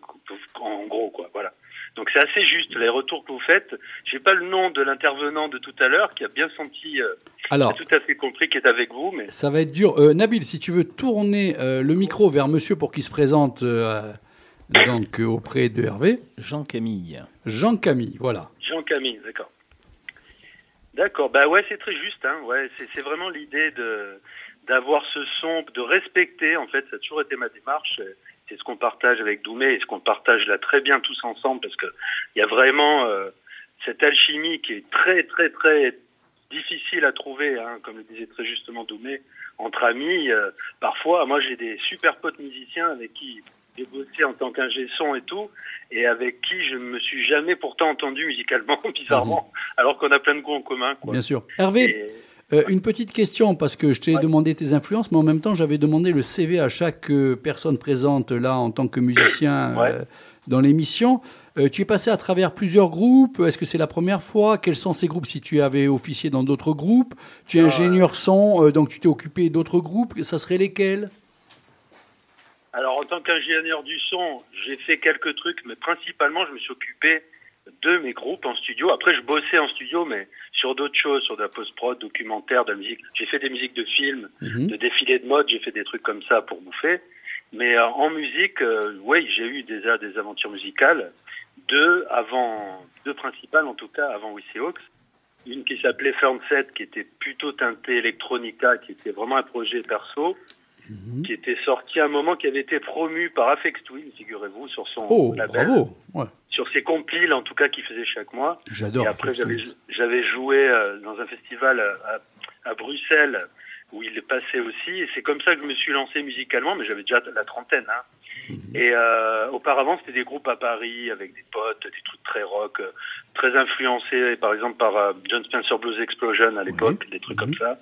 en gros quoi voilà donc c'est assez juste les retours que vous faites j'ai pas le nom de l'intervenant de tout à l'heure qui a bien senti euh, Alors, tout à fait compris qui est avec vous mais ça va être dur. Euh, Nabil, si tu veux tourner euh, le micro vers monsieur pour qu'il se présente euh, donc, euh, auprès de Hervé. Jean-Camille. Jean-Camille, voilà. Jean Camille, d'accord. D'accord, bah ouais, c'est très juste, hein. Ouais, c'est c'est vraiment l'idée de d'avoir ce son, de respecter. En fait, ça a toujours été ma démarche. C'est ce qu'on partage avec Doumé et ce qu'on partage là très bien tous ensemble, parce que il y a vraiment euh, cette alchimie qui est très très très difficile à trouver, hein, comme le disait très justement Doumé, entre amis. euh, parfois, moi, j'ai des super potes musiciens avec qui j'ai bossé en tant qu'ingé son et tout, et avec qui je ne me suis jamais pourtant entendu musicalement, bizarrement, alors qu'on a plein de goûts en commun. Quoi. Bien sûr. Hervé, Et- Euh, une petite question, parce que je t'ai Ouais. demandé tes influences, mais en même temps, j'avais demandé le CV à chaque euh, personne présente là en tant que musicien Ouais. euh, dans l'émission. Tu es passé à travers plusieurs groupes. Est-ce que c'est la première fois? Quels sont ces groupes? Si tu avais officié dans d'autres groupes Tu es Ah, ingénieur son, donc tu t'es occupé d'autres groupes. Ça serait lesquels? Alors, en tant qu'ingénieur du son, j'ai fait quelques trucs, mais principalement, je me suis occupé de mes groupes en studio. Après, je bossais en studio, mais sur d'autres choses, sur de la post-prod, documentaire, de la musique. J'ai fait des musiques de films, Mhm. de défilés de mode, j'ai fait des trucs comme ça pour bouffer. Mais euh, en musique, euh, oui, j'ai eu déjà des aventures musicales, deux avant, deux principales en tout cas, avant Wissy Hawks. une qui s'appelait Fernset, qui était plutôt teintée electronica, qui était vraiment un projet perso, Mhm. qui était sorti à un moment qui avait été promu par Afex Twin, figurez-vous, sur son Oh, label, bravo. Ouais. Sur ses compiles en tout cas qu'il faisait chaque mois. J'adore. Et après, j'avais, joué euh, dans un festival à, à Bruxelles où il passé aussi. Et c'est comme ça que je me suis lancé musicalement, mais j'avais déjà la trentaine. Hein. Mhm. Et euh, auparavant, c'était des groupes à Paris avec des potes, des trucs très rock, euh, très influencés, par exemple par euh, John Spencer Blues Explosion à l'époque, des trucs Mhm. comme ça.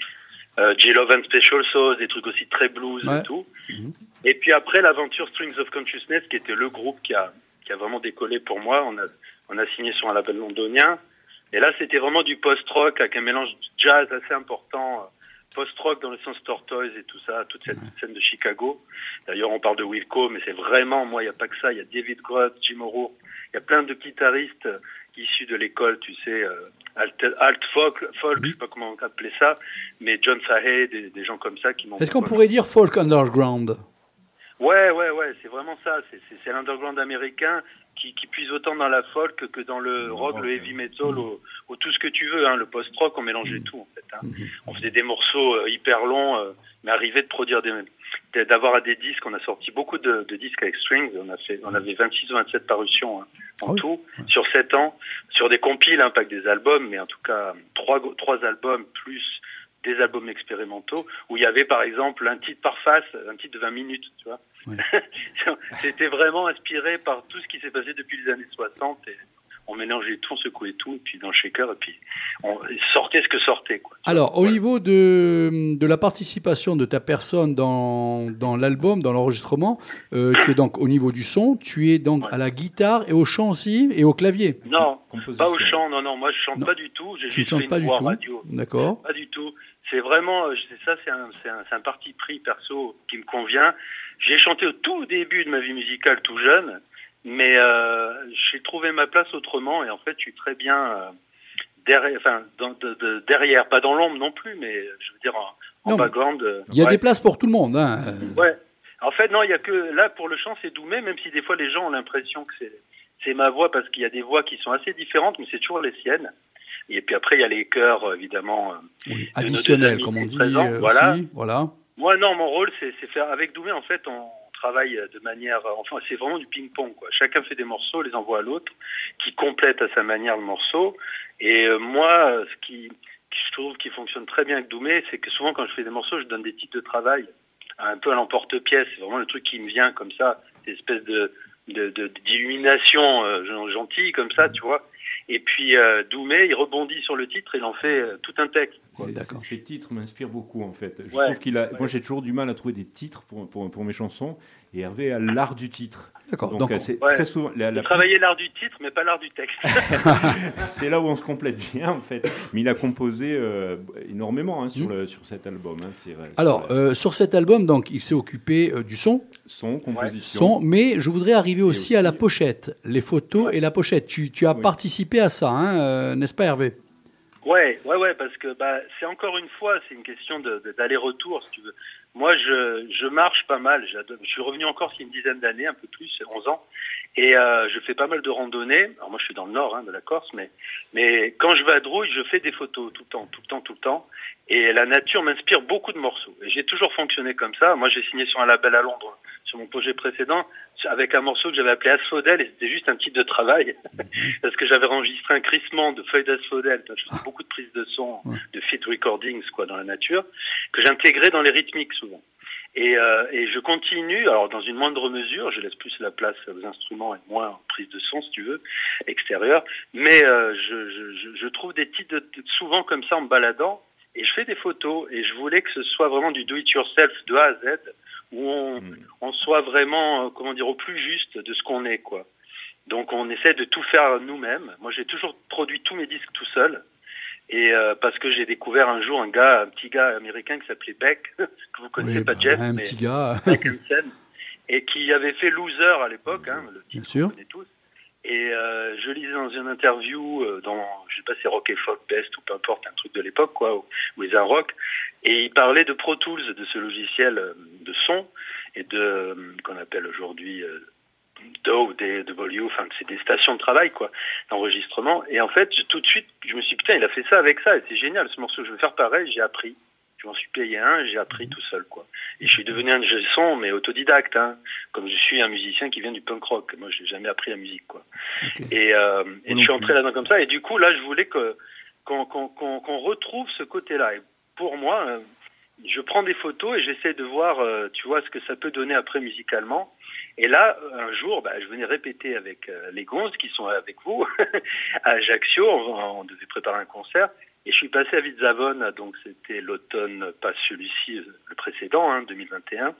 Euh, J Love and Special Sauce, des trucs aussi très blues Ouais. et tout. Mhm. Et puis après, l'aventure Strings of Consciousness, qui était le groupe qui a, qui a vraiment décollé pour moi. On a, on a signé sur un label londonien. Et là, c'était vraiment du post-rock avec un mélange de jazz assez important. euh, Post-rock dans le sens Tortoise et tout ça, toute cette scène de Chicago. D'ailleurs, on parle de Wilco, mais c'est vraiment, moi, il n'y a pas que ça. Il y a David Groth, Jim O'Rourke. Il y a plein de guitaristes euh, issus de l'école, tu sais, euh, alt, alt folk, folk, je sais pas comment on appelait ça, mais John Fahey, des, des gens comme ça qui m'ont. Est-ce qu'on pourrait dire folk underground? Ouais, ouais, ouais, c'est vraiment ça. C'est- l'underground américain qui, qui puise autant dans la folk que dans le rock, le heavy metal, ou, ou tout ce que tu veux. Hein. Le post-rock, on mélangeait tout en fait. Hein. On faisait des morceaux euh, hyper longs, euh, mais arriver de produire des, de- d'avoir des disques. On a sorti beaucoup de, de disques avec strings. On a fait, on avait 26 ou 27 parutions hein, en Ah tout sur 7 ans, sur des compiles, hein, pas que des albums, mais en tout cas trois trois albums plus des albums expérimentaux où il y avait par exemple un titre par face, un titre de 20 minutes, tu vois. C'était vraiment inspiré par tout ce qui s'est passé depuis les années 60 et on mélangeait tout, on secouait tout, et puis dans le shaker, et puis on sortait ce que sortait. Quoi. Alors, au Voilà. niveau de, de la participation de ta personne dans, dans l'album, dans l'enregistrement, euh, tu es donc au niveau du son, tu es donc Ouais. à la guitare et au chant aussi et au clavier. Non, pas au chant, non, non, moi je chante Non. pas du tout, j'ai Tu ne juste fait chantes pas une du voix tout. radio. D'accord. Pas du tout. C'est vraiment, euh, ça, c'est un, un, un parti pris perso qui me convient. J'ai chanté au tout début de ma vie musicale, tout jeune, mais euh, j'ai trouvé ma place autrement et en fait, je suis très bien euh, derrière, enfin, dans, de, de- derrière, pas dans l'ombre non plus, mais je veux dire en, en background. euh, Il y a ouais. des places pour tout le monde. Hein. Euh, Ouais. En fait, non, il y a que là pour le chant, c'est Doumé, même si des fois les gens ont l'impression que c'est ma voix parce qu'il y a des voix qui sont assez différentes, mais c'est toujours les siennes. Et puis après, il y a les chœurs, euh, évidemment. euh, oui, de nos deux additionnel, amis comme on dit. euh, voilà. aussi, voilà. Moi, non, mon rôle, c'est c'est faire avec Doumé. En fait, on travaille de manière, enfin, c'est vraiment du ping-pong. quoi. Chacun fait des morceaux, les envoie à l'autre, qui complète à sa manière le morceau. Et euh, moi, ce qui, qui je trouve qui fonctionne très bien avec Doumé, c'est que souvent, quand je fais des morceaux, je donne des titres de travail un peu à l'emporte-pièce. C'est vraiment le truc qui me vient comme ça, des espèces de de- de- d'illumination euh, gentille comme ça, tu vois. Et puis euh, Doumé, il rebondit sur le titre et il en fait euh, tout un texte. Ces titres m'inspirent beaucoup en fait. Je Ouais. trouve qu'il a. Ouais. Moi j'ai toujours du mal à trouver des titres pour, pour, pour mes chansons et Hervé a l'art du titre. D'accord. Donc, Donc, euh, c'est Ouais. très souvent. La, Il la- travaillait l'art du titre, mais pas l'art du texte. c'est là où on se complète bien en fait. Mais il a composé euh, énormément hein, sur, Mm. le, sur cet album. hein, c'est vrai. alors, Sur, euh, sur cet album, donc, il s'est occupé euh, du son, son, composition. son, mais je voudrais arriver aussi, à la pochette, les photos et la pochette. Tu, tu as Oui. participé à ça, hein, euh, n'est-ce pas, Hervé? Ouais, ouais, ouais, parce que bah, c'est encore une fois, c'est une question de- de- d'aller-retour, si tu veux. Moi, je, je marche pas mal. Je suis revenu encore il y a une dizaine d'années, un peu plus, 11 ans, et euh, je fais pas mal de randonnées. Alors moi, je suis dans le nord hein, de la Corse, mais mais quand je vais à Drouille, je fais des photos tout le temps, tout le temps, tout le temps. Et la nature m'inspire beaucoup de morceaux. Et j'ai toujours fonctionné comme ça. Moi, j'ai signé sur un label à Londres, sur mon projet précédent, avec un morceau que j'avais appelé Asphodel, et c'était juste un titre de travail, parce que j'avais enregistré un crissement de feuilles d'asphodèle. Je faisais beaucoup de prises de son, de fit recordings, quoi, dans la nature, que j'intégrais dans les rythmiques souvent. Et, euh, et je continue, alors dans une moindre mesure, je laisse plus la place aux instruments et moins en prise de son, si tu veux, extérieure, mais euh, je, je, je- trouve des titres de- de- souvent comme ça en me baladant, et je fais des photos, et je voulais que ce soit vraiment du do-it-yourself de A à Z, où on, Mm. on soit vraiment, euh, comment dire, au plus juste de ce qu'on est, quoi. Donc on essaie de tout faire nous-mêmes. Moi j'ai toujours produit tous mes disques tout seul. Et euh, parce que j'ai découvert un jour un gars, un petit gars américain qui s'appelait Beck, que vous connaissez Oui, pas bah, Jeff, Un mais petit gars, Beck Hansen, et qui avait fait Loser à l'époque, hein, le titre qu'on connaît tous. Et euh, je lisais dans une interview euh, dans, je sais pas, c'est Rock et Folk Best ou peu importe, un truc de l'époque, quoi, ou un Rock, et il parlait de Pro Tools, de ce logiciel euh, de son et de euh, qu'on appelle aujourd'hui euh, DO, DW, enfin c'est des stations de travail quoi, d'enregistrement. Et en fait, tout de suite, je me suis dit putain, il a fait ça avec ça, et c'est génial ce morceau. Je veux faire pareil. J'ai appris. Je m'en suis payé un, j'ai appris tout seul quoi. Et je suis devenu un de son, mais autodidacte, hein, comme je suis un musicien qui vient du punk rock. Moi, j'ai jamais appris la musique quoi. Et, euh, et je suis entré là-dedans comme ça. Et du coup, là, je voulais que qu'on qu'on qu'on retrouve ce côté-là. Et pour moi, euh, je prends des photos et j'essaie de voir, euh, tu vois, ce que ça peut donner après musicalement. Et là, un jour, bah, je venais répéter avec euh, les gonzes qui sont avec vous à Ajaccio. On, devait préparer un concert. Et je suis passé à Vitzavone, donc c'était l'automne, pas celui-ci, le précédent, hein, 2021.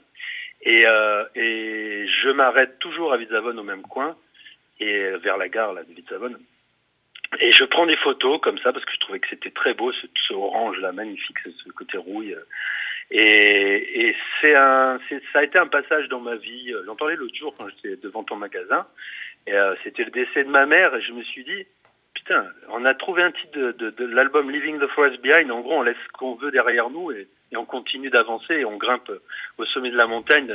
Et, euh, et je m'arrête toujours à Vitzavone au même coin, et vers la gare là, de Vitzavone. Et je prends des photos comme ça parce que je trouvais que c'était très beau, ce, ce orange là, magnifique, ce côté rouille. Et, c'est un, ça a été un passage dans ma vie. J'en parlais l'autre jour quand j'étais devant ton magasin. Et euh, c'était le décès de ma mère et je me suis dit, putain, on a trouvé un titre de, l'album Leaving the Forest Behind. En gros, on laisse ce qu'on veut derrière nous et on continue d'avancer et on grimpe au sommet de la montagne.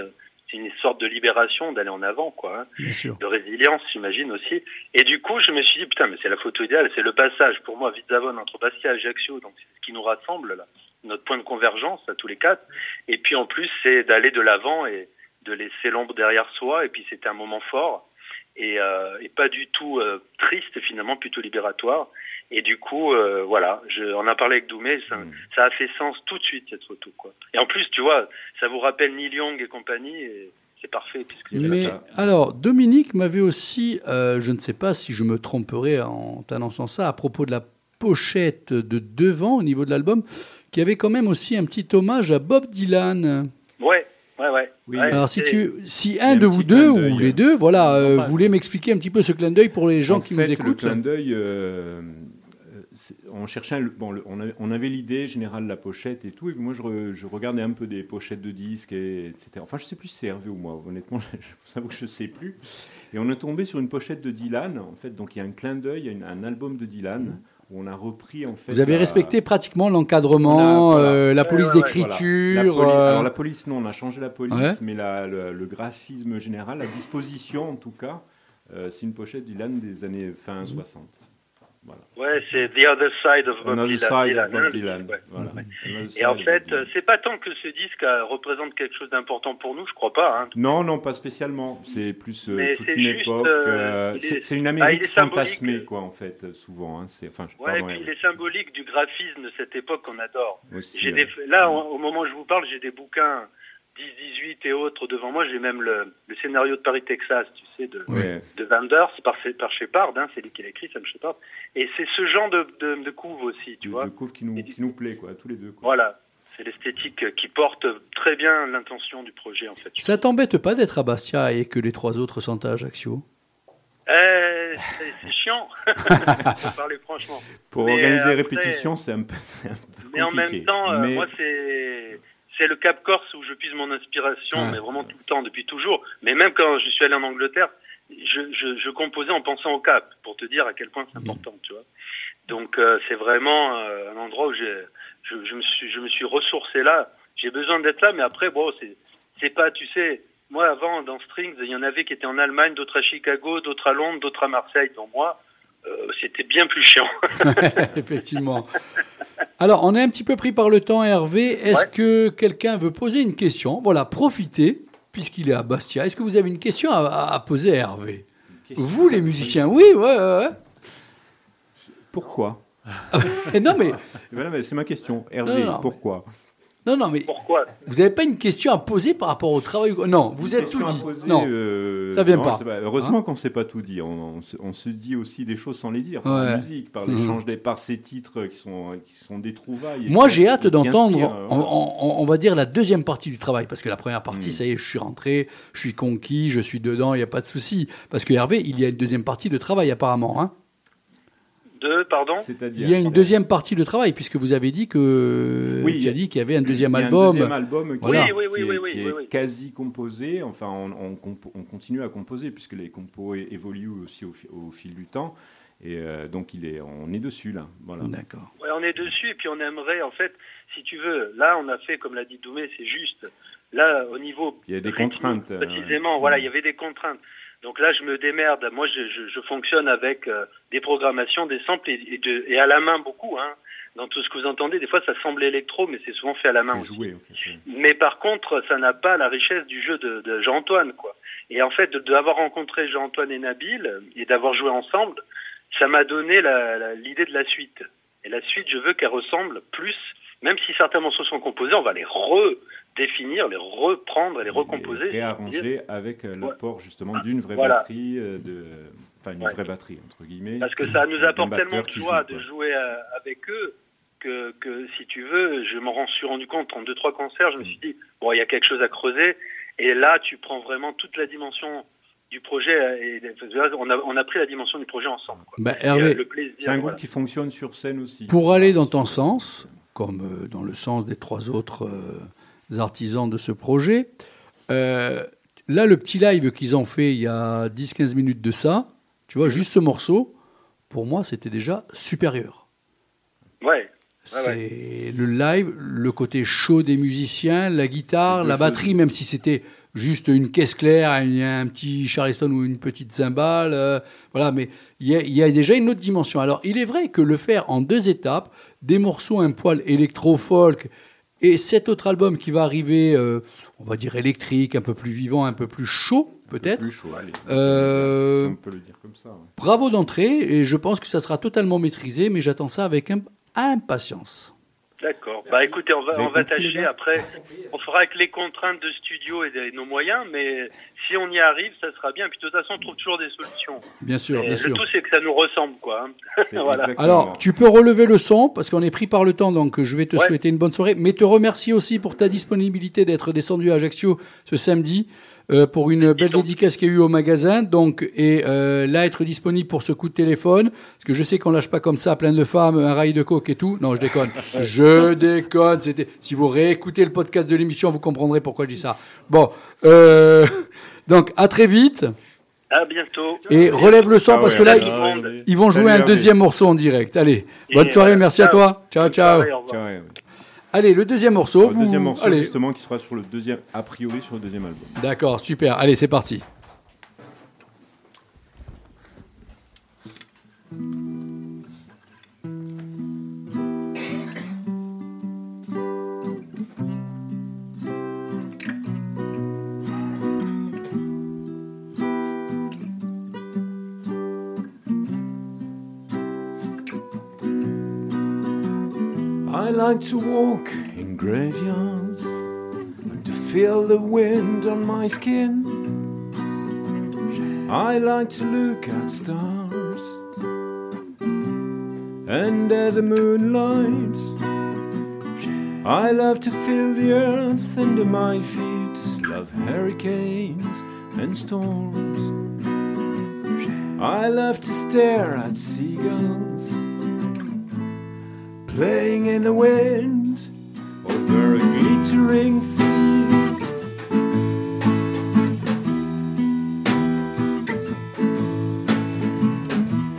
C'est une sorte de libération d'aller en avant, quoi. Hein. Bien sûr. De résilience, j'imagine aussi. Et du coup, je me suis dit, putain, mais c'est la photo idéale, c'est le passage pour moi, Vitzavone entre Bastia et Ajaccio. Donc, c'est ce qui nous rassemble, là. Notre point de convergence à tous les quatre. Et puis, en plus, c'est d'aller de l'avant et de laisser l'ombre derrière soi. Et puis, c'était un moment fort. Et, euh, et pas du tout euh, triste, finalement, plutôt libératoire. Et du coup, euh, voilà, je, on a parlé avec Doumé, ça, mmh. ça, a fait sens tout de suite cette photo. Quoi. Et en plus, tu vois, ça vous rappelle Neil Young et compagnie, et c'est parfait. Mais ça. alors, Dominique m'avait aussi, euh, je ne sais pas si je me tromperai en t'annonçant ça, à propos de la pochette de devant au niveau de l'album, qui avait quand même aussi un petit hommage à Bob Dylan. Ouais. Ouais, ouais. Oui, ouais, alors, si, tu, si un de vous deux, ou les deux, voilà, euh, voulez m'expliquer un petit peu ce clin d'œil pour les gens en qui fait, nous écoutent. Le clin d'œil, euh, on cherchait, un, bon, le, on avait, on avait l'idée générale de la pochette et tout, et moi je, re, je, regardais un peu des pochettes de disques, et, etc. Enfin, je sais plus si c'est Hervé ou moi, honnêtement, je vous avoue que je sais plus. Et on est tombé sur une pochette de Dylan, en fait, donc il y a un clin d'œil, il y a une, un album de Dylan. Mmh on a repris en fait. Vous avez la... respecté pratiquement l'encadrement, voilà. euh, la police ouais, d'écriture. Voilà. La Alors la police, non, on a changé la police, ouais. mais la, le, le, graphisme général, la disposition en tout cas, euh, c'est une pochette Dylan des années fin 60. Voilà. Ouais, c'est The Other Side of Bob Dylan. Side of Bob Dylan. Ouais. Voilà. Et en fait, c'est pas tant que ce disque représente quelque chose d'important pour nous, je crois pas. Hein. Non, non, pas spécialement. C'est plus euh, toute une époque. Euh, c'est une Amérique ah, fantasmée, quoi, en fait, souvent. Hein. Enfin, je ouais, et puis il est symbolique du graphisme de cette époque qu'on adore. Aussi, des, là, au moment où je vous parle, j'ai des bouquins 10, 18 et autres devant moi. J'ai même le, le, scénario de Paris, Texas, tu sais, de, ouais. de Vanders par, par Shepard, hein, c'est lui qui l'a écrit, Sam Shepard. Et c'est ce genre de, de, de couve aussi, tu de, vois. De couve qui nous, qui nous plaît, quoi, tous les deux. Quoi. Voilà. C'est l'esthétique qui porte très bien l'intention du projet, en fait. Ça t'embête pas d'être à Bastia et que les trois autres sont à Ajaccio? Euh, c'est chiant, pour parler franchement. Pour mais organiser euh, répétition, c'est un peu, un peu Mais en même temps, euh, mais... moi, c'est c'est le Cap Corse où je puise mon inspiration, ouais. mais vraiment tout le temps, depuis toujours. Mais même quand je suis allé en Angleterre, je, je, je composais en pensant au Cap, pour te dire à quel point c'est important, mmh. tu vois. Donc euh, c'est vraiment euh, un endroit où je, je, me suis, je me suis ressourcé là. J'ai besoin d'être là, mais après, bon, c'est, c'est pas, tu sais, moi avant dans Strings, il y en avait qui étaient en Allemagne, d'autres à Chicago, d'autres à Londres, d'autres à Marseille. Donc moi, euh, c'était bien plus chiant. Effectivement. Alors, on est un petit peu pris par le temps, Hervé. Est-ce ouais. que quelqu'un veut poser une question? Voilà, profitez, puisqu'il est à Bastia. Est-ce que vous avez une question à, à poser à Hervé Vous, les musiciens Oui, ouais, ouais. Pourquoi? Non, mais. Voilà, mais c'est ma question. Hervé, non, non, pourquoi? Non, non, mais pourquoi Vous n'avez pas une question à poser par rapport au travail Non, vous une êtes tout dit. Poser, non, euh, ça vient non, pas. pas. Heureusement hein qu'on ne s'est pas tout dit. On, on, se, on, se, dit aussi des choses sans les dire. Par ouais. la musique, par l'échange, mmh. des, par ces titres qui sont, qui sont des trouvailles. Moi, j'ai hâte d'entendre, on, on, on, va dire, la deuxième partie du travail. Parce que la première partie, mmh. ça y est, je suis rentré, je suis conquis, je suis dedans, il n'y a pas de souci. Parce que Hervé, il y a une deuxième partie de travail, apparemment. Hein de, pardon Il y a une deuxième partie de travail, puisque vous avez dit que oui, tu as dit qu'il y avait un deuxième album. Un deuxième album qui, voilà. oui, qui, oui, est, qui est quasi composé. Enfin, on, on, on, continue à composer, puisque les compos évoluent aussi au, au fil du temps. Et euh, donc, il est, on est dessus, là. Voilà. D'accord. Ouais, on est dessus, et puis on aimerait, en fait, si tu veux, là, on a fait, comme l'a dit Doumé, c'est juste Là, au niveau Il y a des contraintes, euh, précisément, voilà, il y avait des contraintes. Donc là, je me démerde. Moi, je, je, je fonctionne avec euh, des programmations, des samples et, et, de- et à la main beaucoup. Hein. Dans tout ce que vous entendez, des fois, ça semble électro, mais c'est souvent fait à la main. Aussi. joué, en fait. ouais. Mais par contre, ça n'a pas la richesse du jeu de, de Jean-Antoine, quoi. Et en fait, d'avoir rencontré Jean-Antoine et Nabil et d'avoir joué ensemble, ça m'a donné l'idée de la suite. Et la suite, je veux qu'elle ressemble plus, même si certains morceaux sont composés, on va les redéfinir, les reprendre et les recomposer. Et réarranger avec euh, l'apport justement d'une vraie Voilà. batterie, euh, de... enfin une Ouais. vraie batterie entre guillemets. Parce que ça nous apporte tellement de joie joue, de jouer euh, avec eux que, que, si tu veux, je m'en suis rendu compte en deux trois concerts, je me suis dit bon, il y a quelque chose à creuser. Et là, tu prends vraiment toute la dimension du projet et on a, on a pris la dimension du projet ensemble. Quoi. Bah, Et, euh, Hervé, le plaisir, C'est un groupe voilà. qui fonctionne sur scène aussi. pour aller dans ton sens, comme dans le sens des trois autres euh, artisans de ce projet, euh, là, le petit live qu'ils ont fait il y a 10-15 minutes de ça, tu vois, juste ce morceau, pour moi, c'était déjà supérieur. Ouais. C'est le live, le côté chaud des musiciens, la guitare, la batterie, même si c'était juste une caisse claire, un, un petit charleston ou une petite cymbale, euh, voilà. Mais il y, y a déjà une autre dimension. Alors, il est vrai que le faire en deux étapes, des morceaux un poil électro-folk et cet autre album qui va arriver, euh, on va dire électrique, un peu plus vivant, un peu plus chaud, peut-être. Plus chaud, allez. Euh, On peut le dire comme ça. ouais. Bravo d'entrée, et je pense que ça sera totalement maîtrisé, mais j'attends ça avec im- impatience. D'accord. Bah écoutez, on va, on va tâcher après. On fera avec les contraintes de studio et de nos moyens, mais si on y arrive, ça sera bien. Puis de toute façon, on trouve toujours des solutions. Bien sûr, Et bien le sûr. tout, c'est que ça nous ressemble, quoi. hein. Voilà. Alors, tu peux relever le son parce qu'on est pris par le temps, donc je vais te Ouais. souhaiter une bonne soirée, mais te remercier aussi pour ta disponibilité d'être descendu à Ajaccio ce samedi euh, pour une belle dédicace qu'il y a eu au magasin, donc et euh, là être disponible pour ce coup de téléphone, parce que je sais qu'on lâche pas comme ça plein de femmes, un rail de coke et tout. Non, je déconne, je déconne. C'était si vous réécoutez le podcast de l'émission, vous comprendrez pourquoi je dis ça. Bon, euh, donc à très vite À bientôt. et relève le son Ah parce ouais, que là ils, vont jouer Salut, un deuxième morceau en direct. Allez, Et bonne soirée, merci à Ciao. toi. Ciao, ciao. Pareil, au revoir. Tiens, ouais. Allez, le deuxième morceau. Alors, le vous- deuxième morceau Allez. justement qui sera sur le deuxième, a priori sur le deuxième album. D'accord, super. Allez, c'est parti. I like to walk in graveyards to feel the wind on my skin. I like to look at stars under the moonlight. I love to feel the earth under my feet, love hurricanes and storms. I love to stare at seagulls playing in the wind over a glittering sea.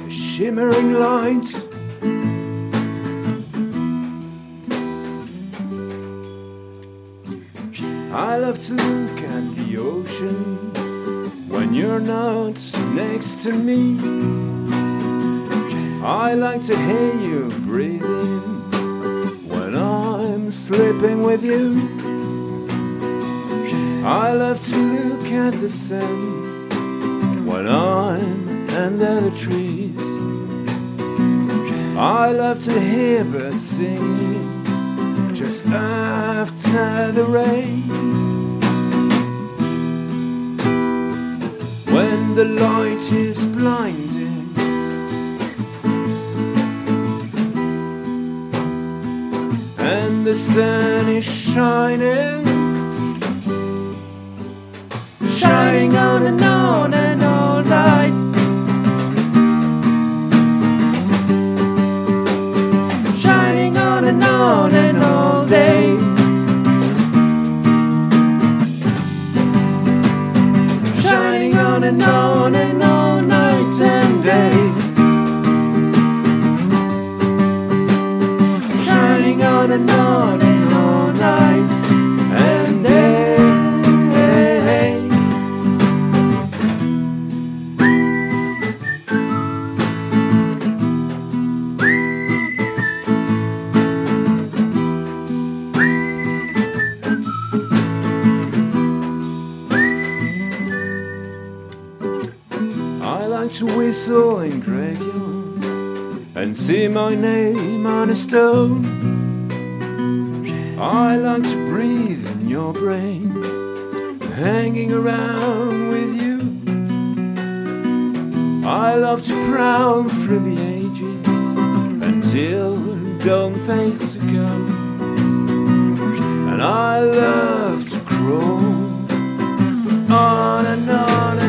A shimmering light. I love to look at the ocean when you're not next to me. I like to hear you breathing sleeping with you. I love to look at the sun when I'm under the trees. I love to hear birds singing just after the rain. When the light is blinding. The sun is shining, shining on and on and all night. all engraved and see my name on a stone. I like to breathe in your brain, hanging around with you. I love to prowl through the ages until dawn fades to come. And I love to crawl on and on.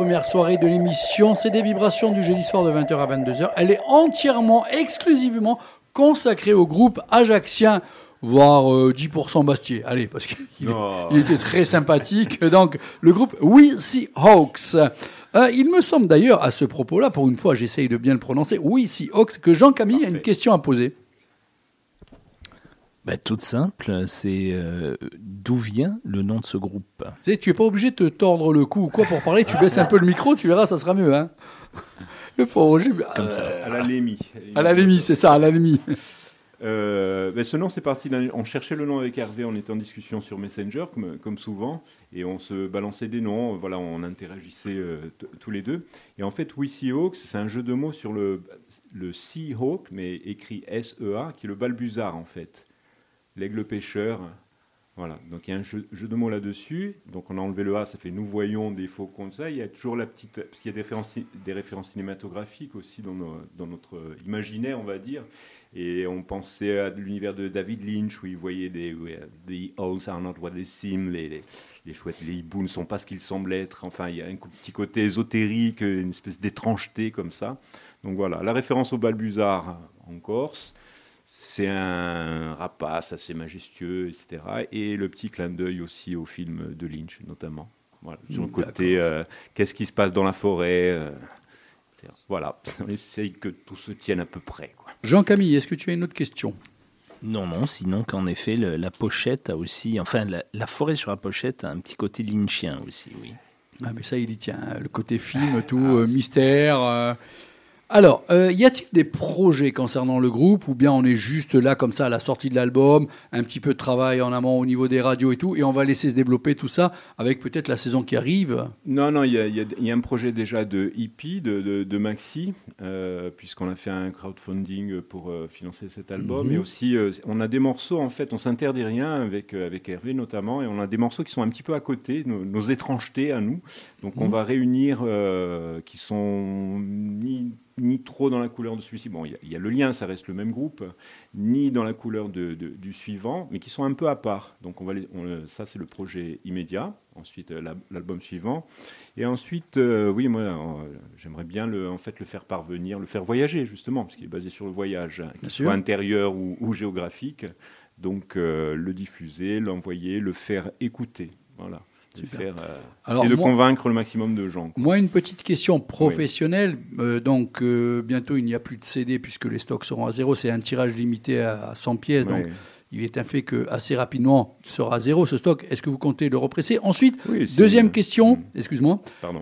Première soirée de l'émission. C'est des vibrations du jeudi soir de 20h à 22h. Elle est entièrement, exclusivement consacrée au groupe ajaxien, voire euh, 10% Bastier. Allez, parce qu'il il était très sympathique. Donc, le groupe We See Hawks. Euh, il me semble d'ailleurs, à ce propos-là, pour une fois, j'essaye de bien le prononcer, We See Hawks, que Jean-Camille a une question à poser. Bah, toute simple, c'est euh, d'où vient le nom de ce groupe? Tu sais, tu es pas obligé de te tordre le cou ou quoi pour parler. Tu baisses un peu le micro, tu verras, ça sera mieux. Hein. Le pauvre, Comme ça. À la Lémi. À la Lémi, c'est ça, à la Lémi. Euh, ben, ce nom, c'est parti. d'un- On cherchait le nom avec Hervé, on était en discussion sur Messenger, comme, comme souvent, et on se balançait des noms. Voilà, on interagissait euh, tous les deux. Et en fait, We See Hawks, c'est un jeu de mots sur le, le Sea Hawk, mais écrit S-E-A, qui est le balbuzard en fait. L'aigle pêcheur. Voilà, donc il y a un jeu, de mots là-dessus. Donc on a enlevé le A, ça fait nous voyons des faucons, ça. Il y a toujours la petite. Parce qu'il y a des références, cinématographiques aussi dans, notre imaginaire, on va dire. Et on pensait à l'univers de David Lynch où il voyait des The owls are not what they seem, les, les, les chouettes, les hiboux ne sont pas ce qu'ils semblent être. Enfin, il y a un petit côté ésotérique, une espèce d'étrangeté comme ça. Donc voilà, la référence au balbuzard en Corse, c'est un rapace assez majestueux, etc. Et le petit clin d'œil aussi au film de Lynch, notamment. Voilà, sur le côté, euh, qu'est-ce qui se passe dans la forêt euh, Voilà, on essaye que tout se tienne à peu près. Jean-Camille, est-ce que tu as une autre question? Non, non, sinon qu'en effet, le- la pochette a aussi, enfin, la, la forêt sur la pochette a un petit côté lynchien aussi, oui. Ah, mais ça, il y tient. hein, Le côté film, tout, euh, mystère. Alors, euh, y a-t-il des projets concernant le groupe ou bien on est juste là comme ça à la sortie de l'album, un petit peu de travail en amont au niveau des radios et tout, et on va laisser se développer tout ça avec peut-être la saison qui arrive? Non, non, il y a, y y un projet déjà de EP, de, de- de Maxi, euh, puisqu'on a fait un crowdfunding pour euh, financer cet album. Mhm. Et aussi, on a des morceaux, en fait, on s'interdit rien avec, avec Hervé notamment, et on a des morceaux qui sont un petit peu à côté, nos, nos étrangetés à nous. Donc on Mhm. va réunir, qui sont ni, trop dans la couleur de celui-ci. Bon, il y, a- il y a le lien, ça reste le même groupe, ni dans la couleur de- de- du suivant, mais qui sont un peu à part. Donc on va les- on le- ça, c'est le projet immédiat. Ensuite, euh, la- l'album suivant. Et ensuite, euh, oui, moi, euh, j'aimerais bien le, en fait, le faire parvenir, le faire voyager, justement, parce qu'il est basé sur le voyage, hein, qu'il soit intérieur ou, ou géographique. Donc, euh, le diffuser, l'envoyer, le faire écouter. Voilà. Faire, euh, Alors, essayer de moi- convaincre le maximum de gens. quoi. Moi, une petite question professionnelle. Euh, donc, euh, bientôt, il n'y a plus de CD puisque les stocks seront à zéro. C'est un tirage limité à 100 pièces. Donc, il est un fait que assez rapidement, sera à zéro ce stock. Est-ce que vous comptez le represser? Ensuite, Oui, deuxième question, Mm. excuse-moi.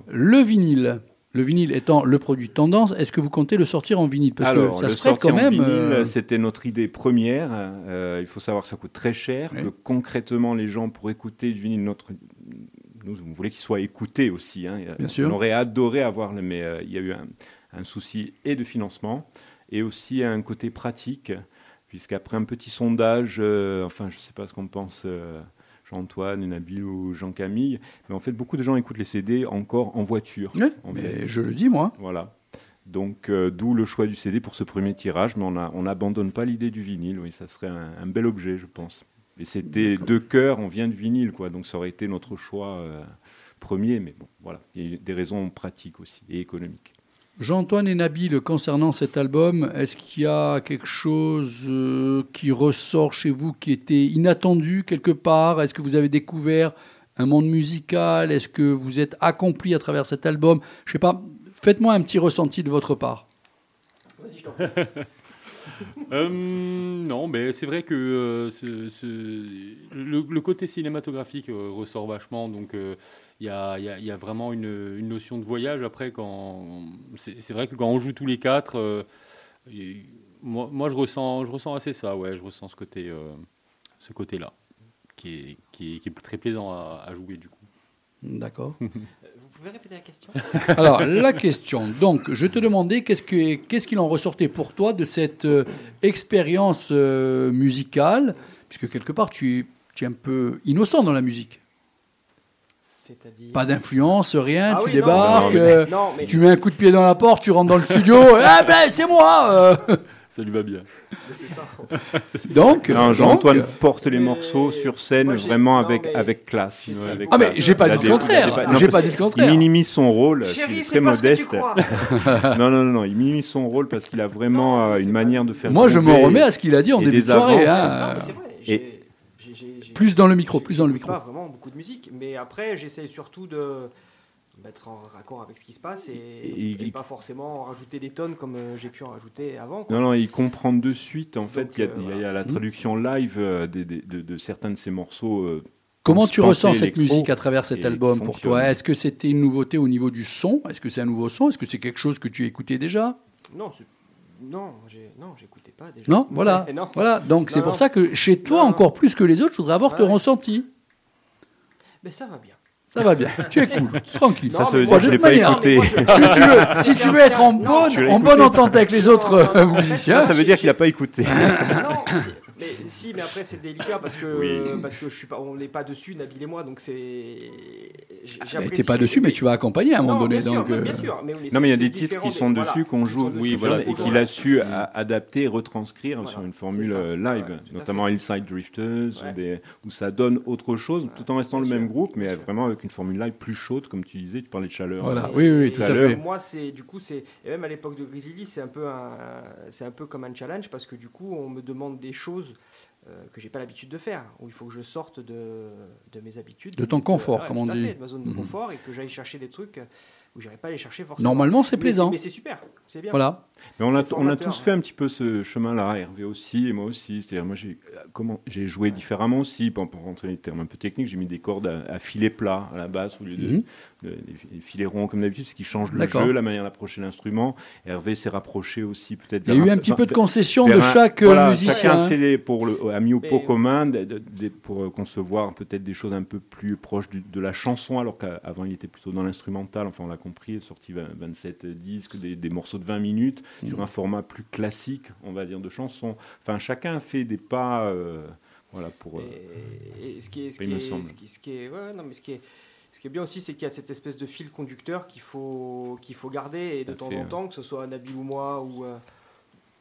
Le vinyle. Le vinyle étant le produit tendance, est-ce que vous comptez le sortir en vinyle? Parce Alors, que ça le se prête quand même. euh, C'était notre idée première. Euh, il faut savoir que ça coûte très cher. Oui. Que concrètement, les gens, pour écouter du vinyle, notre... nous, on voulait qu'il soit écouté aussi. hein. Bien on sûr. aurait adoré avoir, mais euh, il y a eu un, un souci et de financement et aussi un côté pratique, puisqu'après un petit sondage, euh, enfin, je ne sais pas ce qu'on pense. euh, Jean-Antoine, Nabil ou Jean-Camille, mais en fait, beaucoup de gens écoutent les CD encore en voiture. ouais, en mais je le dis, moi. Voilà. Donc, euh, d'où le choix du CD pour ce premier tirage, mais on n'abandonne pas l'idée du vinyle. Oui, ça serait un, un bel objet, je pense. Et c'était de cœur, on vient du vinyle, quoi. Donc, ça aurait été notre choix euh, premier, mais bon, voilà. Il y a eu des raisons pratiques aussi et économiques. Jean-Antoine et Nabil, concernant cet album, est-ce qu'il y a quelque chose euh, qui ressort chez vous qui était inattendu quelque part? Est-ce que vous avez découvert un monde musical? Est-ce que vous êtes accompli à travers cet album? Je sais pas. Faites-moi un petit ressenti de votre part. Euh, non, mais c'est vrai que euh, ce- ce- le, le côté cinématographique euh, ressort vachement. Donc, il y, a, il y a- il y a vraiment une, une notion de voyage. Après, quand c'est vrai que quand on joue tous les quatre, moi, moi, je ressens, je ressens assez ça. Ouais, je ressens ce côté, ce côté-là, qui est, qui, est, qui est très plaisant à, à jouer du coup. D'accord. Vous pouvez répéter la question Alors, la question. Donc, je te demandais qu'est-ce que- qu'est-ce qu'il en ressortait pour toi de cette euh, expérience euh, musicale? Puisque quelque part, tu es, tu es un peu innocent dans la musique. C'est-à-dire. Pas d'influence, rien, Ah tu oui, débarques, non, mais- euh, Non, mais. tu mets un coup de pied dans la porte, tu rentres dans le studio, ah ben c'est moi euh. Ça lui va bien. Mais c'est ça. Donc, Non, donc- Jean-Antoine porte les morceaux sur scène vraiment non, avec, mais- avec classe. Avec Ah, mais j'ai pas dit des- le contraire. il non, J'ai pas dit le minimise son rôle, il est très modeste. non, non, non, non, il minimise son rôle parce qu'il a vraiment Non, euh, une manière de faire. Moi, je m'en trouver- remets à ce qu'il a dit en début de soirée. hein. Plus dans le micro, plus dans le micro. pas vraiment beaucoup de musique, mais après j'essaie surtout de mettre en raccord avec ce qui se passe et, Et- et pas forcément en rajouter des tonnes comme euh, j'ai pu en rajouter avant. quoi. Non, non, il comprend de suite. En fait, il y a- euh, il y, a- la traduction live euh, de, de certains de ces morceaux. euh, Comment tu ressens cette musique à travers cet et album pour toi? Est-ce que c'était une nouveauté au niveau du son? Est-ce que c'est un nouveau son? Est-ce que c'est quelque chose que tu écoutais déjà? Non, non, non, j'écoutais pas déjà. Non, voilà. non. Voilà, donc c'est pour ça que chez toi, Non, encore plus que les autres, je voudrais avoir ton ouais. ressenti. Mais ça va bien. Ça va bien, tu es cool, tranquille. Ça, veut moi, dire que je l'ai pas manière- écouté. Si tu veux, si tu veux être en bonne, en bonne entente avec les autres euh, musiciens, Ça, ça veut dire qu'il n'a pas écouté. Mais si, mais après c'est délicat parce que Oui. parce que je suis pas, on n'est pas dessus, Nabil et moi, donc c'est. j'apprécie- t'es pas dessus, mais tu vas accompagner à un moment Non, donné. bien sûr, donc, bien euh, sûr, mais Non, mais il y a des titres qui sont des- dessus, voilà, qu'on joue, oui, voilà, et qu'il a su adapter, retranscrire Voilà, sur une formule ça. euh, live, Ouais, notamment Hillside Drifters, Ouais. ou des- où ça donne autre chose, tout en restant le même sûr, groupe, mais vraiment avec une formule live plus chaude, comme tu disais, tu parlais de chaleur. Voilà. oui, oui, tout à fait. Moi, c'est du coup, c'est et même à l'époque de Grizzly, c'est un peu un, c'est un peu comme un challenge parce que du coup, on me demande des choses euh, que j'ai pas l'habitude de faire, où il faut que je sorte de, de mes habitudes, De ton confort, Ouais, comme on dit. fait, de ma zone de Mhm. confort, et que j'aille chercher des trucs où j'aurais pas à les chercher forcément. Normalement, c'est plaisant. Mais c'est super, c'est bien. Voilà. Mais on a, on a tous fait un petit peu ce chemin-là, Hervé aussi et moi aussi. C'est-à-dire, moi, j'ai euh, comment j'ai joué différemment aussi. Pour, pour rentrer dans les termes un peu techniques, j'ai mis des cordes à, à filet plat à la basse au lieu de, Mhm. de- des des filets ronds comme d'habitude, ce qui change le D'accord. jeu, la manière d'approcher l'instrument. Hervé s'est rapproché aussi peut-être. Il y a eu un petit peu de concession de un- chaque euh, voilà, musicien. Chacun hein. fait les, pour le, a mis au pot commun de- de- de- pour euh, concevoir peut-être des choses un peu plus proches du- de la chanson, alors qu'avant il était plutôt dans l'instrumental. Enfin, on l'a compris, il est sorti 20 27 disques, des, des morceaux de 20 minutes. Sur un format plus classique, on va dire, de chanson. Enfin, chacun fait des pas. euh, voilà, pour. euh, Et, ce qui est, ce qui est, ce qui, est, ouais, non, mais ce qui est, ce qui est bien aussi, c'est qu'il y a cette espèce de fil conducteur qu'il faut, qu'il faut garder et de temps fait, en temps, que ce soit Nabil ou moi ou, euh,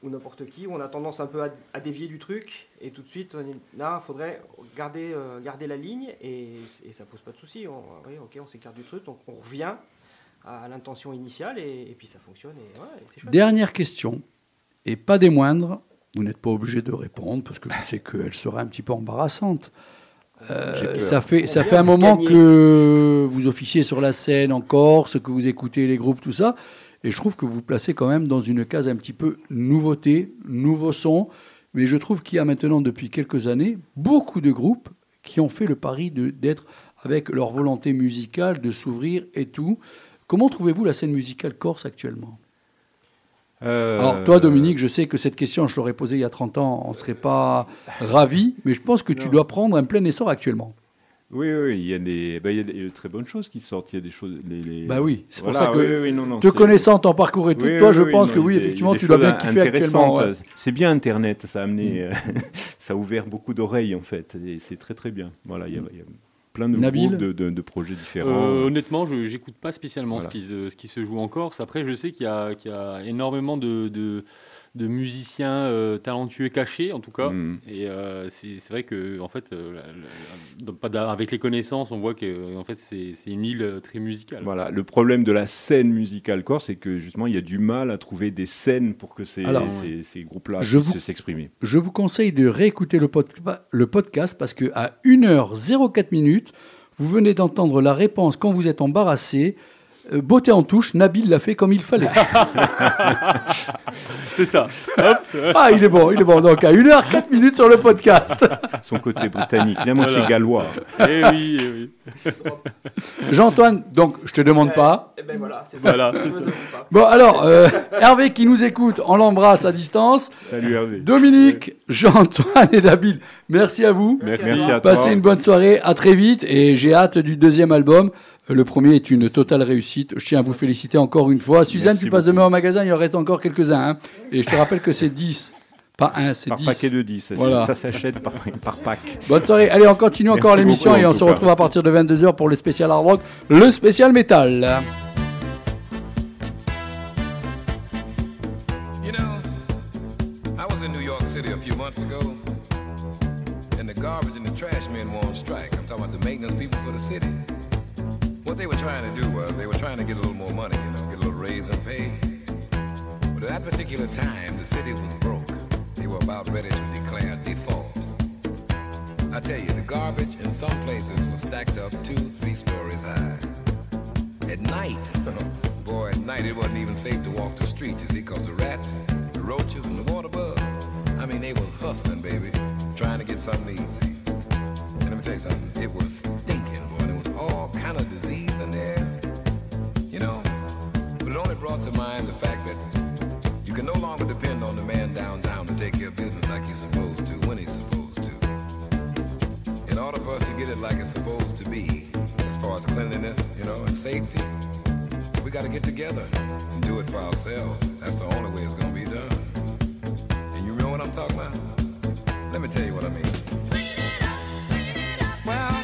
ou n'importe qui, on a tendance un peu à, à dévier du truc et tout de suite, on dit, là, il faudrait garder, euh, garder la ligne et, et ça pose pas de souci. On, oui, ok, on s'écarte du truc, donc on revient à l'intention initiale et, et puis ça fonctionne et, ouais, et c'est chouette. Dernière question, et pas des moindres. Vous n'êtes pas obligé de répondre parce que je sais qu'elle sera un petit peu embarrassante. Euh, ça fait, ça fait un moment que vous officiez sur la scène en Corse, que vous écoutez les groupes, tout ça. Et je trouve que vous vous placez quand même dans une case un petit peu nouveauté, nouveau son. Mais je trouve qu'il y a maintenant, depuis quelques années, beaucoup de groupes qui ont fait le pari de- d'être avec leur volonté musicale, de s'ouvrir et tout. Comment trouvez-vous la scène musicale corse actuellement? Euh, alors toi, Dominique, je sais que cette question, je l'aurais posée il y a 30 ans, on ne serait pas ravis, mais je pense que tu Non. dois prendre un plein essor actuellement. Oui, oui, il y a des, bah, il y a des très bonnes choses qui sortent. Il y a des choses. Les, les- Bah oui, c'est pour ça que, oui, oui, non, non, te connaissant ton parcours et tout, toi, je pense non, que oui, des- effectivement, tu dois bien kiffer actuellement. ouais. C'est bien Internet, ça a amené, Mm. euh, ça a ouvert beaucoup d'oreilles en fait, et c'est très très bien. Voilà, il y a, il y a plein de Nabil groupes, de, de- de projets différents. Euh, honnêtement, je n'écoute pas spécialement Voilà. ce, qui se, ce qui se joue en Corse. Après, je sais qu'il y, a- qu'il y a énormément de, de, de musiciens euh, talentueux cachés, en tout cas. Mm. Et euh, c'est vrai que, en fait, euh, la- la- avec les connaissances, on voit que en fait, c'est une île très musicale. Voilà, le problème de la scène musicale corse, c'est que justement, il y a du mal à trouver des scènes pour que ces, Alors, ces, ces groupes-là je puissent s'exprimer. Je vous conseille de réécouter le, pod- le podcast parce que à 1h04 minutes, vous venez d'entendre la réponse quand vous êtes embarrassé. Euh, beauté en touche, Nabil l'a fait comme il fallait. C'est ça. Hop. ah, il est bon, il est bon. Donc à 1h04 minutes sur le podcast. Son côté britannique, la moitié Voilà, gallois. Eh oui, eh oui. Jean-Antoine, donc je te demande pas. Eh ben voilà, c'est ça. Voilà. Pas. Bon, alors, euh, Hervé qui nous écoute, on l'embrasse à distance. Salut Hervé. Dominique, Jean-Antoine et Nabil, merci à vous. Merci, Merci à toi. Passez une bonne soirée, à très vite et j'ai hâte du deuxième album. Le premier est une totale réussite. Je tiens à vous féliciter encore une fois. Suzanne, Merci tu passes beaucoup. demain au magasin, il en reste encore quelques-uns. hein. Et je te rappelle que c'est 10. Pas un, c'est Par 10. paquet de 10, ça, Voilà. ça s'achète par, par pack. Bonne soirée. Allez, on continue encore l'émission et on se cas. retrouve à partir de 22h pour le spécial hard rock, le spécial métal. You know, weeks ago, and the garbage and the trash men were on strike. I'm talking about the maintenance people for the city. What they were trying to do was they were trying to get a little more money, you know, get a little raise in pay. But at that particular time, the city was broke. They were about ready to declare default. I tell you, the garbage in some places was stacked up two, three stories high. At night, boy, at night it wasn't even safe to walk the street, you see, because the rats, the roaches, and the water bugs, I mean, they were hustling, baby, trying to get something easy. And let me tell you something, it was stinking, boy, and there was all kind of disease in there, you know. But it only brought to mind the fact that you can no longer depend on the man downtown to take care of business like he's supposed to, when he's supposed to. In order for us to get it like it's supposed to be, as far as cleanliness, you know, and safety, we got to get together and do it for ourselves. That's the only way it's going to be done. And you know what I'm talking about? Let me tell you what I mean. Well,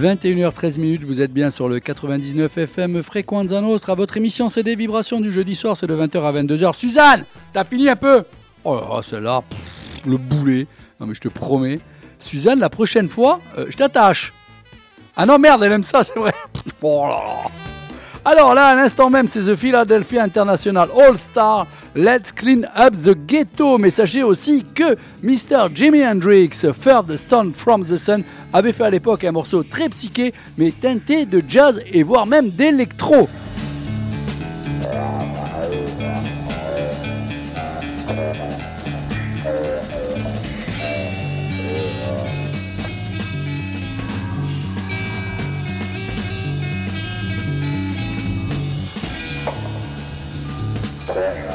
21h13 minutes, vous êtes bien sur le 99 FM Frequenza Nostra. Votre émission c'est des vibrations du jeudi soir, c'est de 20h à 22h. Suzanne, t'as fini un peu? Oh là là, celle-là, le boulet. Non mais je te promets. Suzanne, la prochaine fois, euh, je t'attache. Ah non merde, elle aime ça, c'est vrai. Oh là. Alors là, à l'instant même, c'est The Philadelphia International All Star. Let's clean up the ghetto. Mais sachez aussi que Mr. Jimi Hendrix, Third Stone from the Sun, avait fait à l'époque un morceau très psyché, mais teinté de jazz et voire même d'électro. 있는데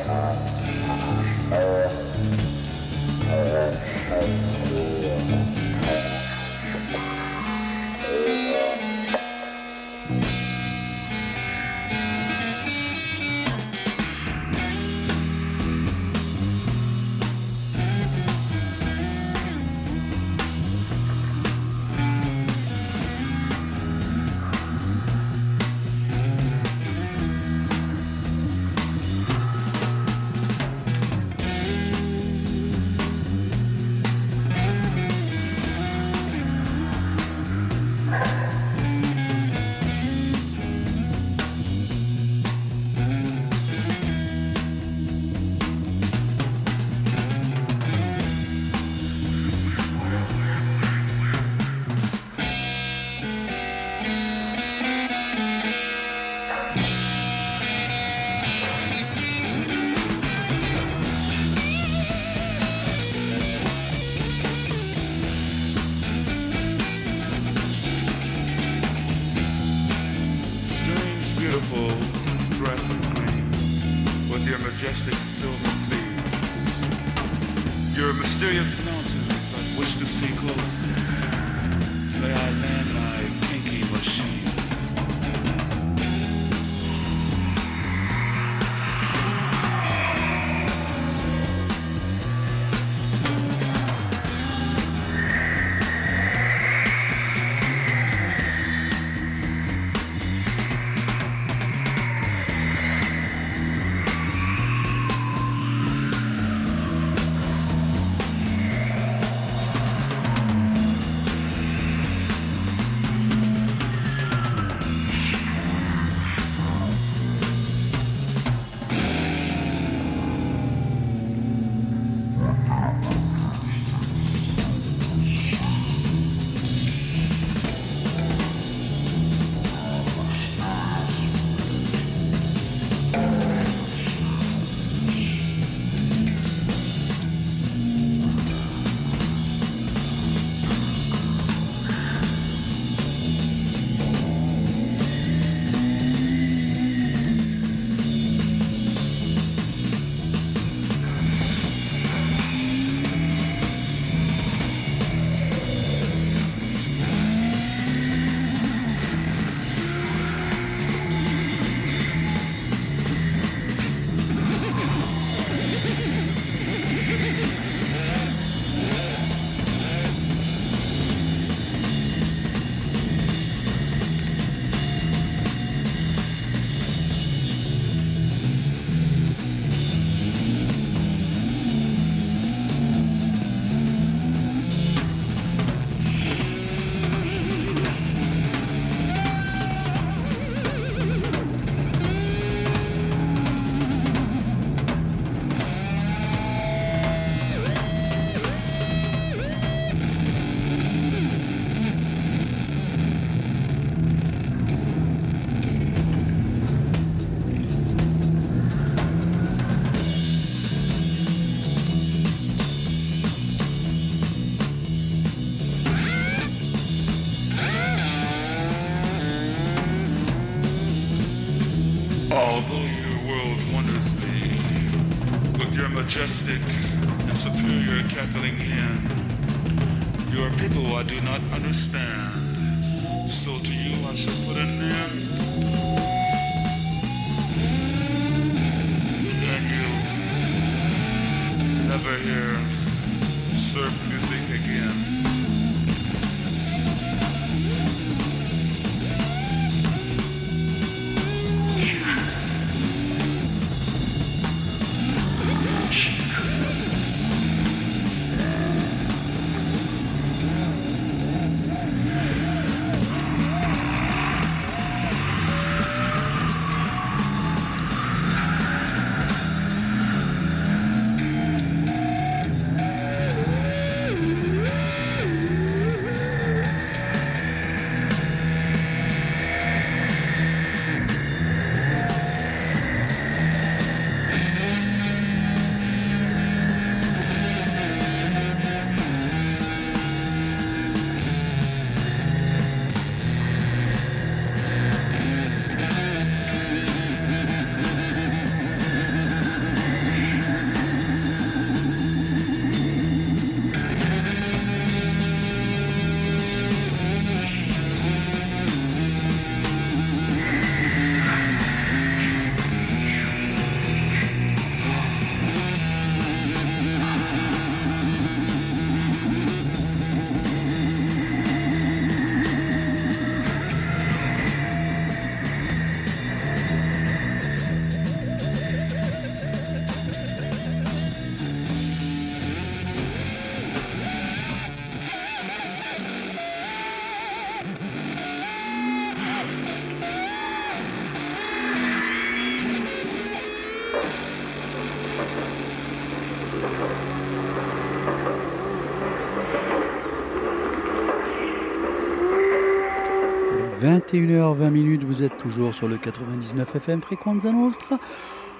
majestic and superior cackling hen, you are people I do not understand. 21h20 minutes, vous êtes toujours sur le 99 FM Frequenza Nostra.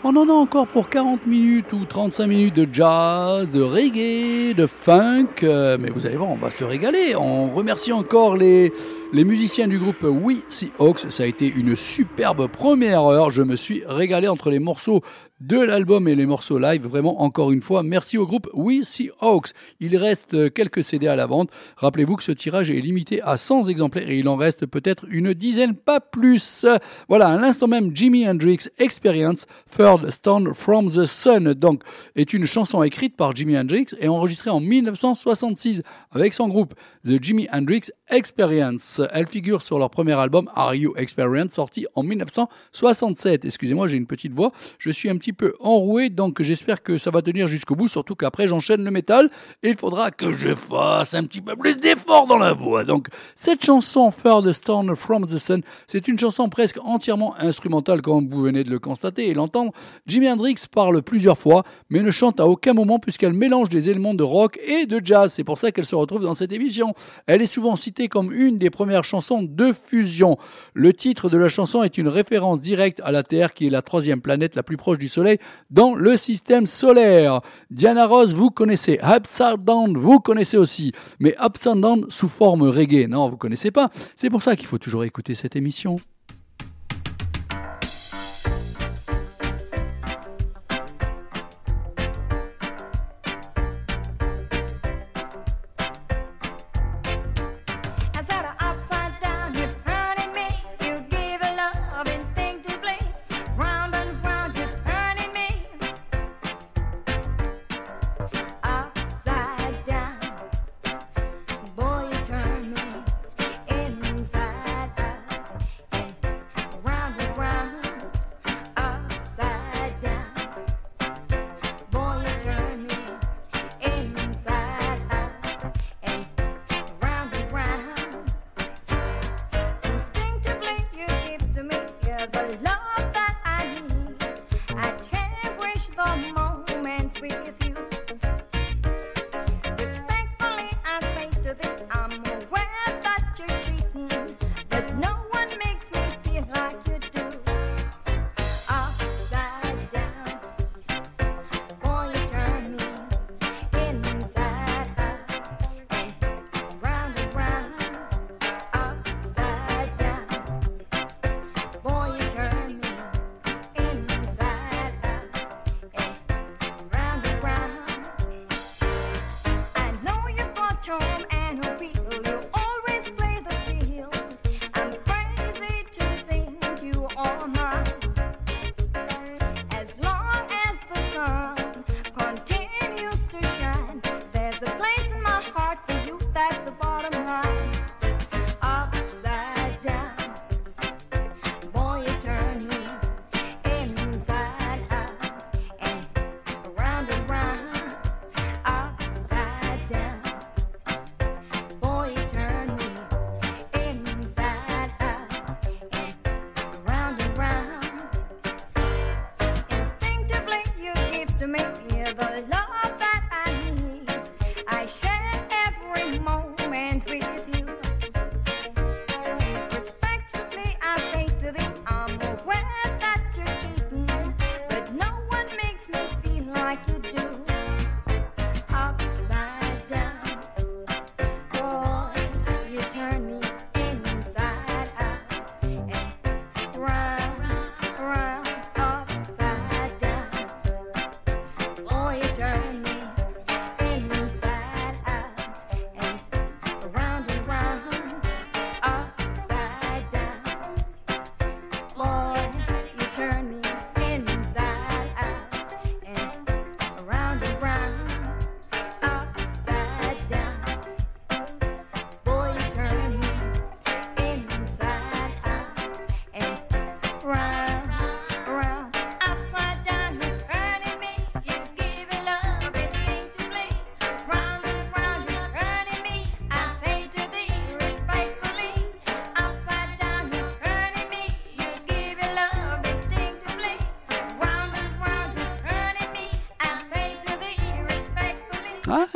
On en a encore pour 40 minutes ou 35 minutes de jazz, de reggae, de funk, euh, mais vous allez voir, on va se régaler. On remercie encore les, les musiciens du groupe We Hawks. Ça a été une superbe première heure. Je me suis régalé entre les morceaux de l'album et les morceaux live. Vraiment, encore une fois, merci au groupe We See Hawks. Il reste quelques CD à la vente. Rappelez-vous que ce tirage est limité à 100 exemplaires et il en reste peut-être une dizaine, pas plus. Voilà, à l'instant même, Jimi Hendrix Experience, Third Stone from the Sun, donc, est une chanson écrite par Jimi Hendrix et enregistrée en 1966 avec son groupe The Jimi Hendrix Experience. Elle figure sur leur premier album Are You Experience, sorti en 1967. Excusez-moi, j'ai une petite voix. Je suis un petit peu enroué, donc j'espère que ça va tenir jusqu'au bout, surtout qu'après j'enchaîne le métal et il faudra que je fasse un petit peu plus d'effort dans la voix. Donc, cette chanson Third Stone from the Sun, c'est une chanson presque entièrement instrumentale, comme vous venez de le constater et l'entendre. Jimi Hendrix parle plusieurs fois, mais ne chante à aucun moment puisqu'elle mélange des éléments de rock et de jazz. C'est pour ça qu'elle se retrouve dans cette émission. Elle est souvent citée comme une des premières chansons de fusion. Le titre de la chanson est une référence directe à la Terre, qui est la troisième planète la plus proche du Soleil dans le système solaire. Diana Ross, vous connaissez. Upside vous connaissez aussi. Mais Upside sous forme reggae, non, vous connaissez pas. C'est pour ça qu'il faut toujours écouter cette émission.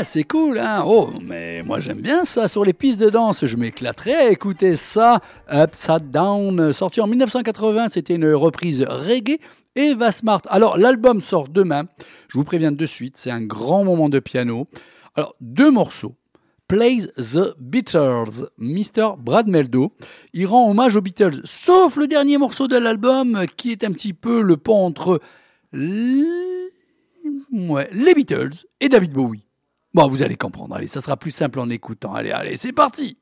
C'est cool, hein Oh, mais moi j'aime bien ça sur les pistes de danse. Je m'éclaterais à écouter ça. Upside Down, sorti en 1980, c'était une reprise reggae. Eva Smart. Alors, l'album sort demain. Je vous préviens de suite, c'est un grand moment de piano. Alors, deux morceaux. Plays the Beatles, Mr. Brad Meldo. Il rend hommage aux Beatles, sauf le dernier morceau de l'album qui est un petit peu le pont entre les Beatles et David Bowie. Bon, vous allez comprendre. Allez, ça sera plus simple en écoutant. Allez, allez, c'est parti.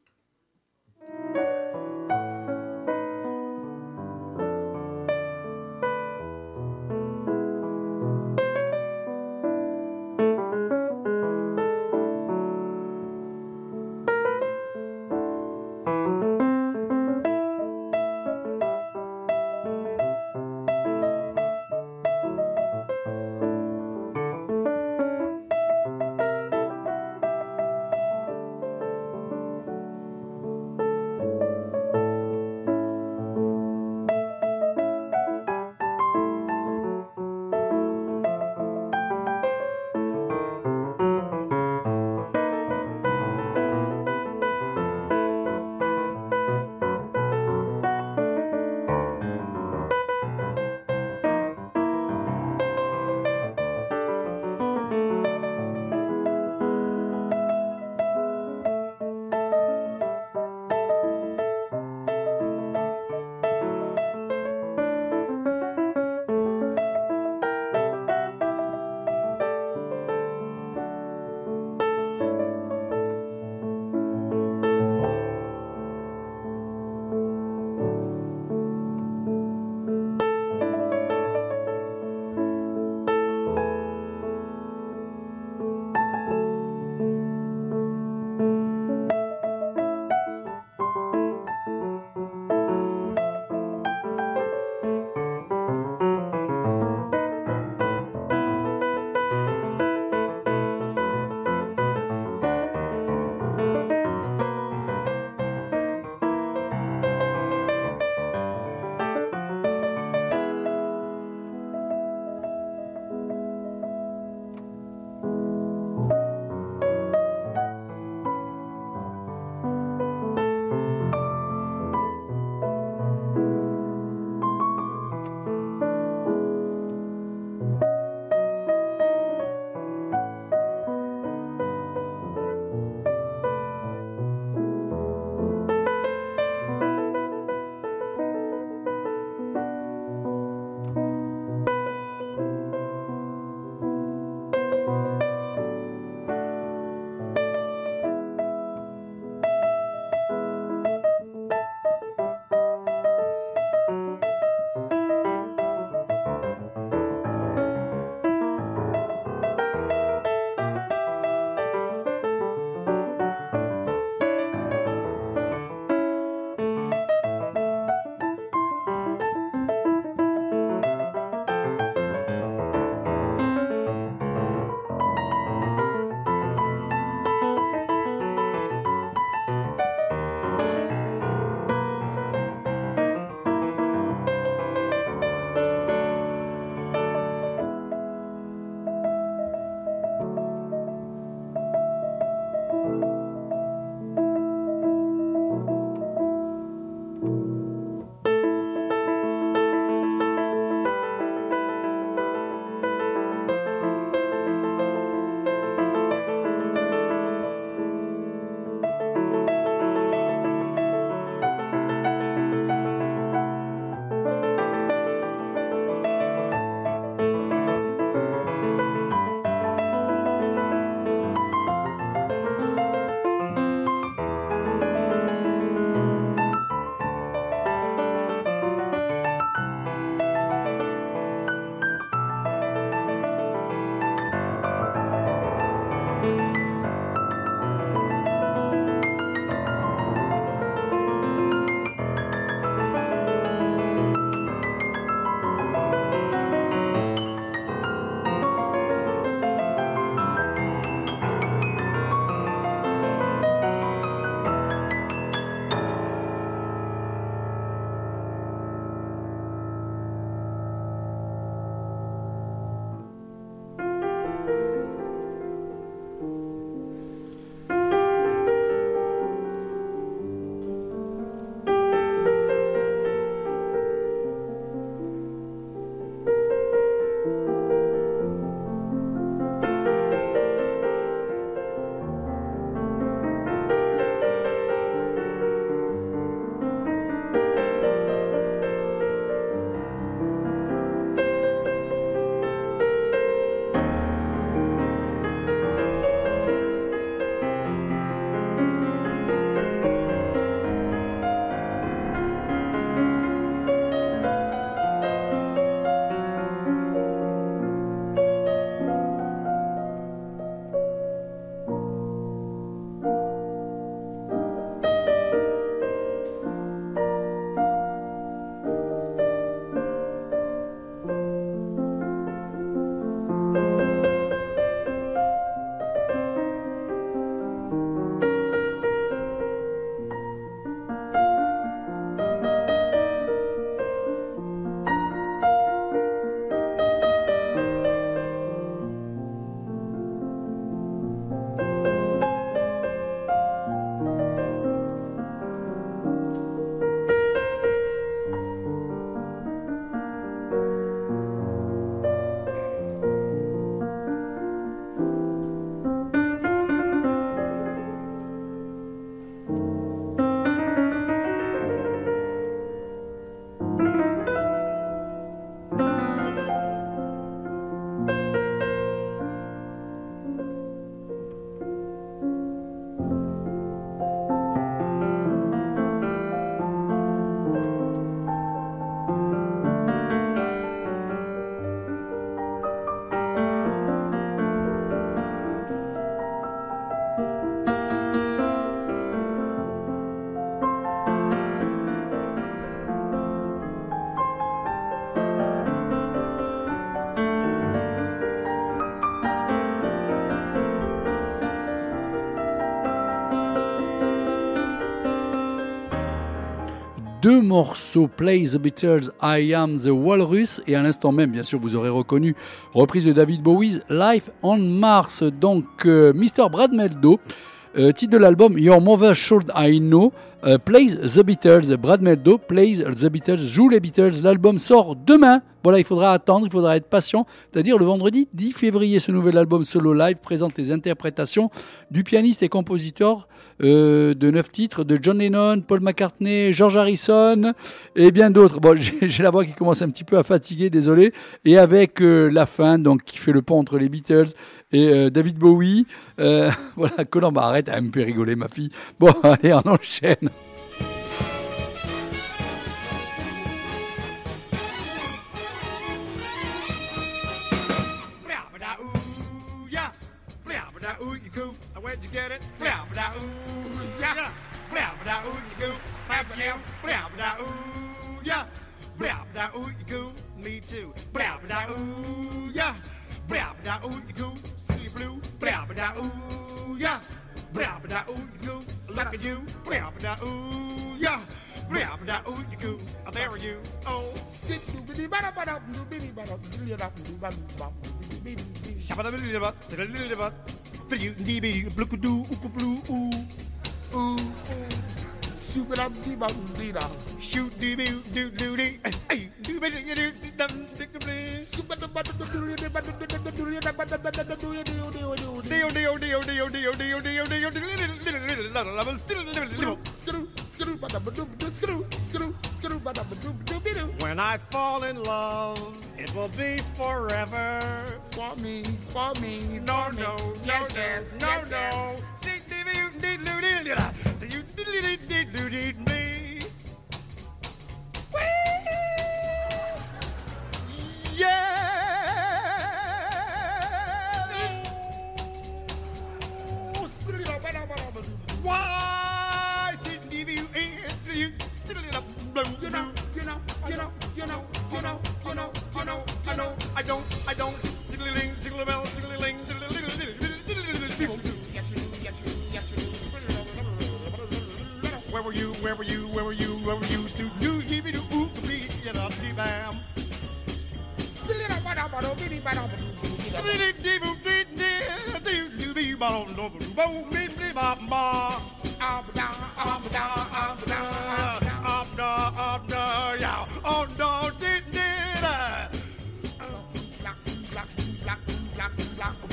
Deux morceaux, Play the Beatles, I Am the Walrus, et à l'instant même, bien sûr, vous aurez reconnu, reprise de David Bowie, Life on Mars. Donc, euh, Mr. Brad Meldo, euh, titre de l'album Your Mother Should I Know, euh, plays the Beatles. Brad Meldo plays the Beatles, joue les Beatles. L'album sort demain. Voilà, il faudra attendre, il faudra être patient. C'est-à-dire le vendredi 10 février, ce nouvel album solo live présente les interprétations du pianiste et compositeur euh, de neuf titres de John Lennon, Paul McCartney, George Harrison et bien d'autres. Bon, j'ai la voix qui commence un petit peu à fatiguer, désolé. Et avec euh, la fin, donc qui fait le pont entre les Beatles et David Bowie. Voilà, Colin, bah arrête, elle me fait rigoler, ma fille. Bon, allez, on enchaîne. where'd you get it? Flap da ooh yeah, flap da ooh you goo, flap da flap da ooh yeah, flap da ooh you goo, me too, flap da ooh yeah, flap da ooh you goo, see blue, flap da ooh yeah, flap da ooh you goo, look at you, flap da ooh yeah, Blab da ooh you goo, there you oh. Sit do biddy bada bada do biddy bada do biddy bada do biddy bada do biddy biddy. Shabada biddy bada, biddy bada. Shoot doo doo doo doo doo. Hey, do do do do do do do do do when I fall in love, it will be forever. For me, for me, no, no, yes, yes, no, no. So you I know I don't I don't diddling diddle bell diddling Where were you? Where were you? Where were you? Where were you? Do do give me do ooh be get up the bam.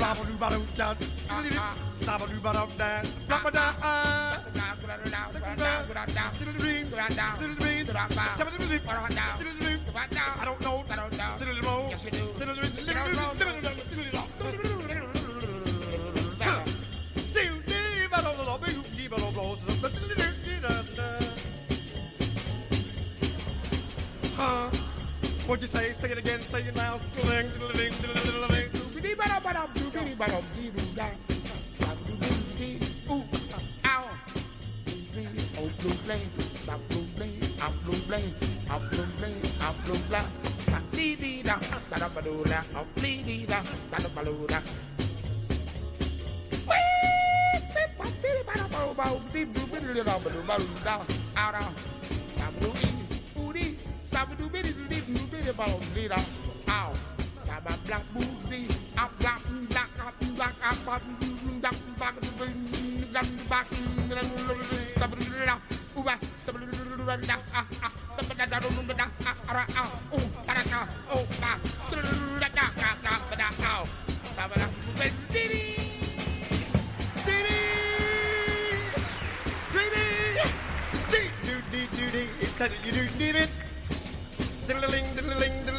I don't know. I don't know. Do. Huh? What'd you say? Say it again. Say it now. Sling, bala biru ya sabulunde ooh ow me oh blue blame sabulunde a blue blame a blue blame a blue blame sabidida sarabalula a blidida sarabalula Out of Sabu, Udi, Sabu, Biddy, Biddy, Biddy, Biddy, Biddy, Biddy, Biddy, Biddy, Biddy, Biddy, Biddy, Biddy, Biddy, Biddy, it's you do need it. Diddling, diddling, diddling.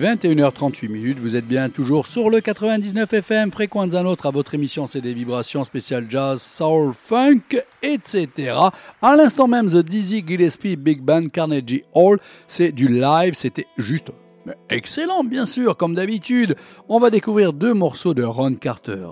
21h38 minutes, vous êtes bien toujours sur le 99 FM, fréquence un autre à votre émission, c'est des vibrations spéciales jazz, soul, funk, etc. À l'instant même, The Dizzy Gillespie Big Band Carnegie Hall, c'est du live, c'était juste excellent, bien sûr, comme d'habitude. On va découvrir deux morceaux de Ron Carter.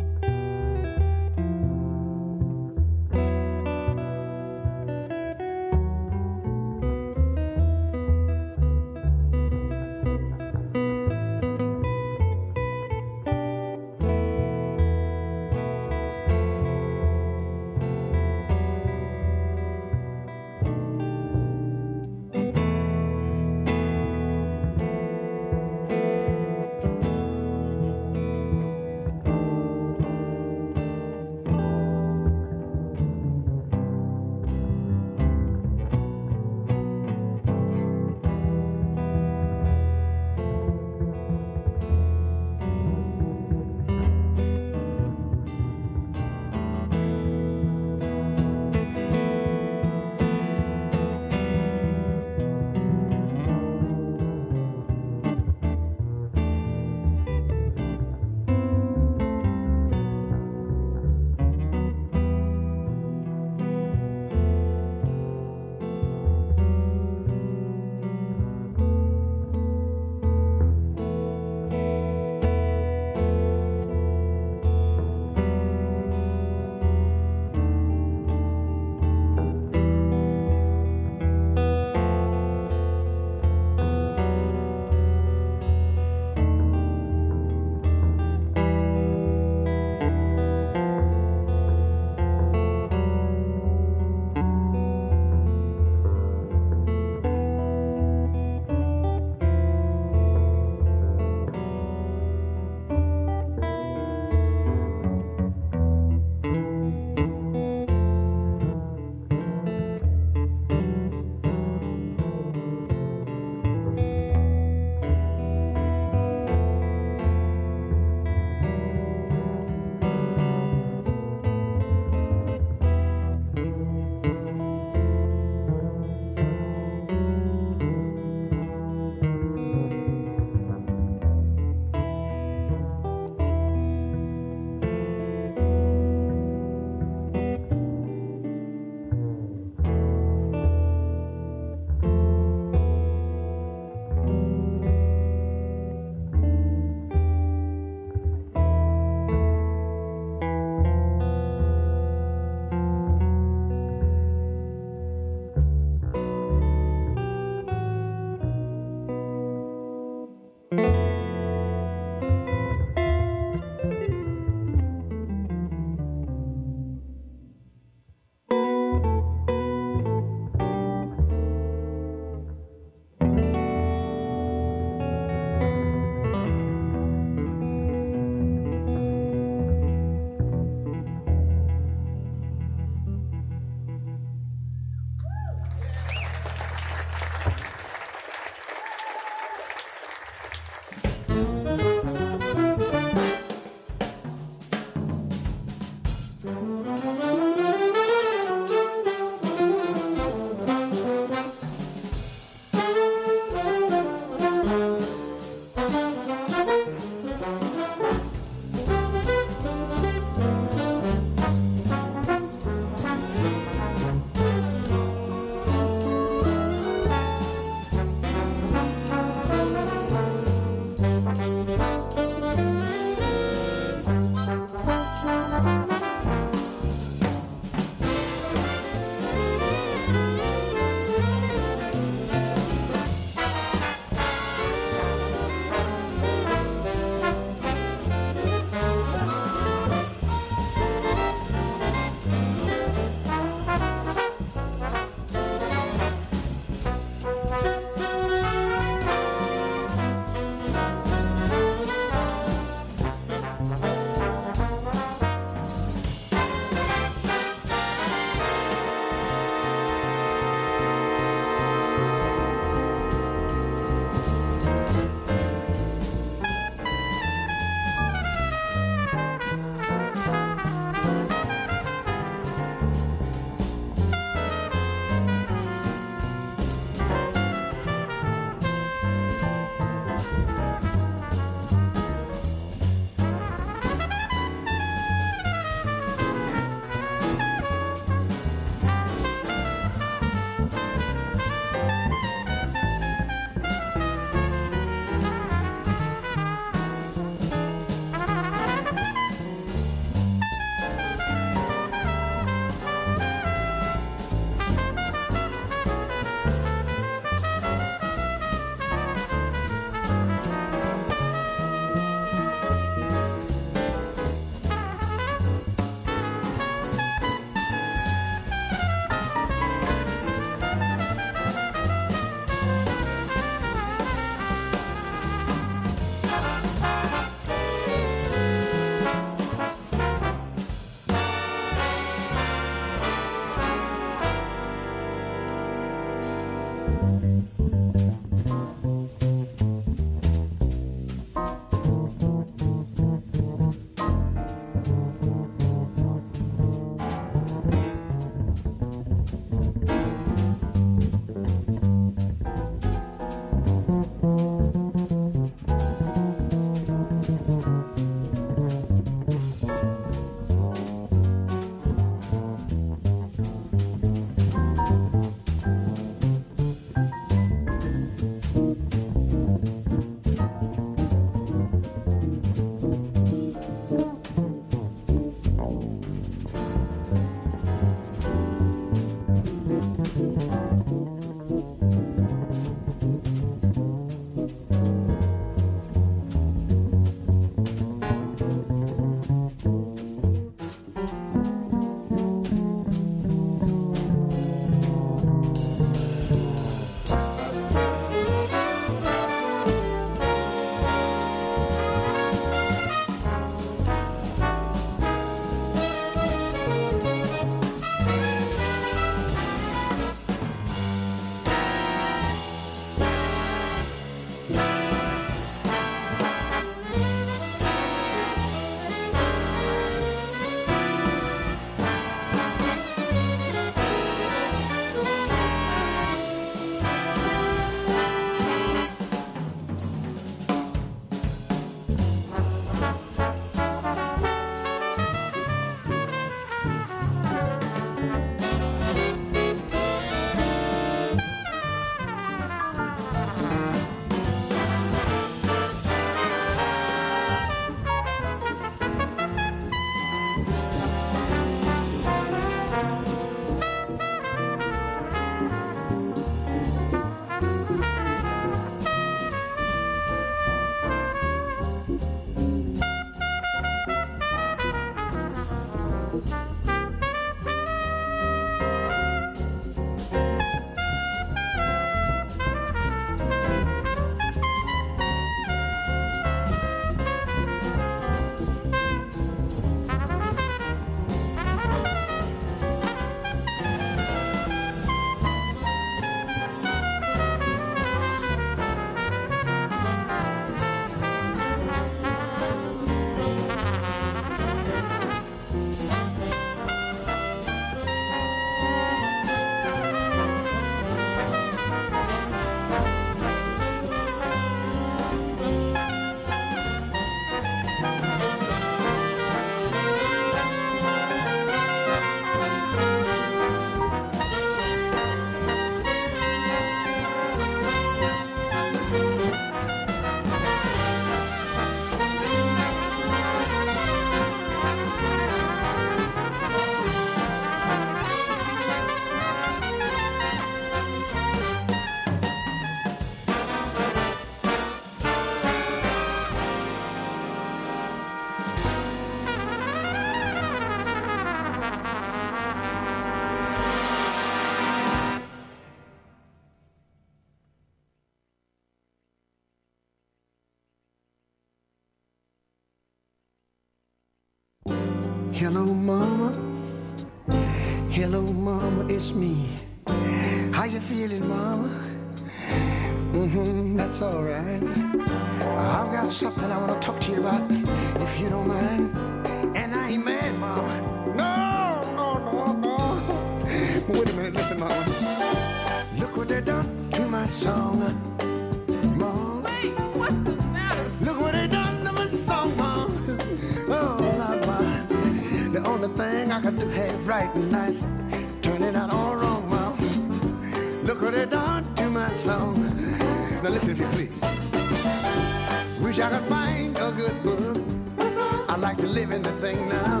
In the thing now.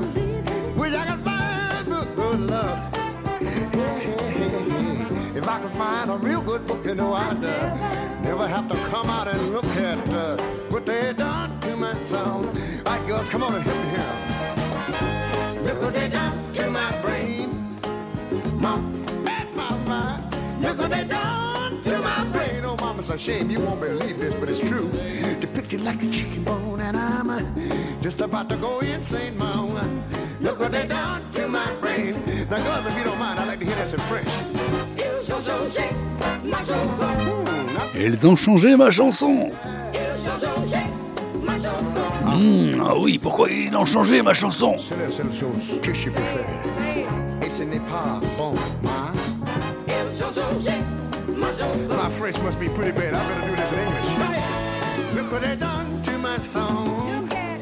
Wish I could find a good love. Hey, hey, hey, hey. If I could find a real good book, you know I'd uh, never have to come out and look at uh, what they done to my song. All right, girls, come on and help me here. Look what they done to my brain. My, my, my, my. Look what they done to my brain. Oh, mama's a shame. You won't believe this, but it's true. Like a chicken bone, and I'm uh, just about to go insane, mom. Look what they done to my brain. Now, girls, if you don't mind, I'd like to hear this in French. Ils ont changé ma chanson. Ils ont changé ma chanson. Ils ont changé ma chanson. Hmm, ah oui, pourquoi ils ont changé ma chanson? C'est la seule chose que je peux faire. Et ce n'est pas bon, hein? Ils ont changé ma chanson. My French must be pretty bad. I better do this in English. Look what they done to my song. Hey.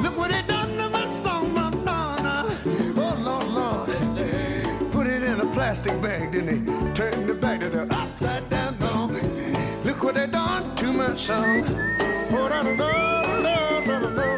Look what they done to my song, Madonna. Oh, Lord, Lord. Put it in a plastic bag, didn't they? Turned the bag to the upside down song. Look what they done to my song. Oh, da, da, da, da, da, da.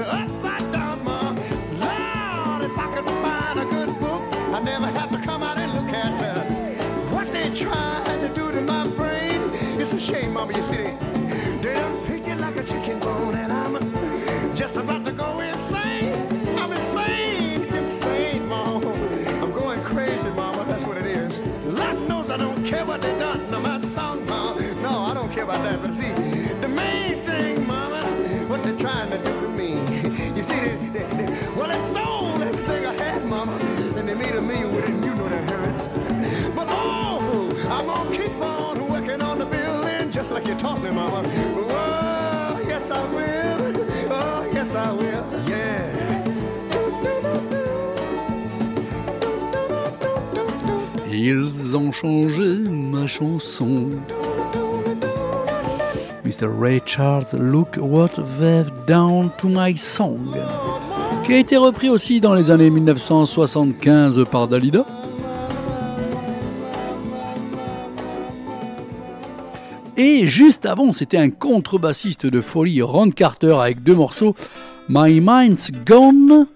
Upside down. Lord, if I could find a good book, I never have to come out and look at what they tried to do to my brain. It's a shame, mama. You see, Oh. Oh. Ils ont changé ma chanson. Mr. Ray Charles, look what they've done to my song. Qui a été repris aussi dans les années 1975 par Dalida. Et juste avant, c'était un contrebassiste de folie, Ron Carter, avec deux morceaux, My Mind's Gone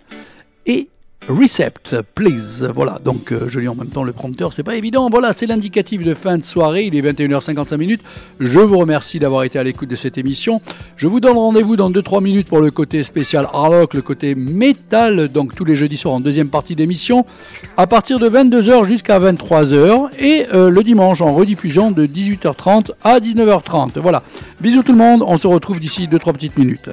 et Recept, please. Voilà, donc euh, je lis en même temps le prompteur, c'est pas évident. Voilà, c'est l'indicatif de fin de soirée, il est 21h55 minutes. Je vous remercie d'avoir été à l'écoute de cette émission. Je vous donne rendez-vous dans 2-3 minutes pour le côté spécial Harlock, le côté métal, donc tous les jeudis soirs en deuxième partie d'émission, à partir de 22h jusqu'à 23h, et euh, le dimanche en rediffusion de 18h30 à 19h30. Voilà, bisous tout le monde, on se retrouve d'ici 2-3 petites minutes.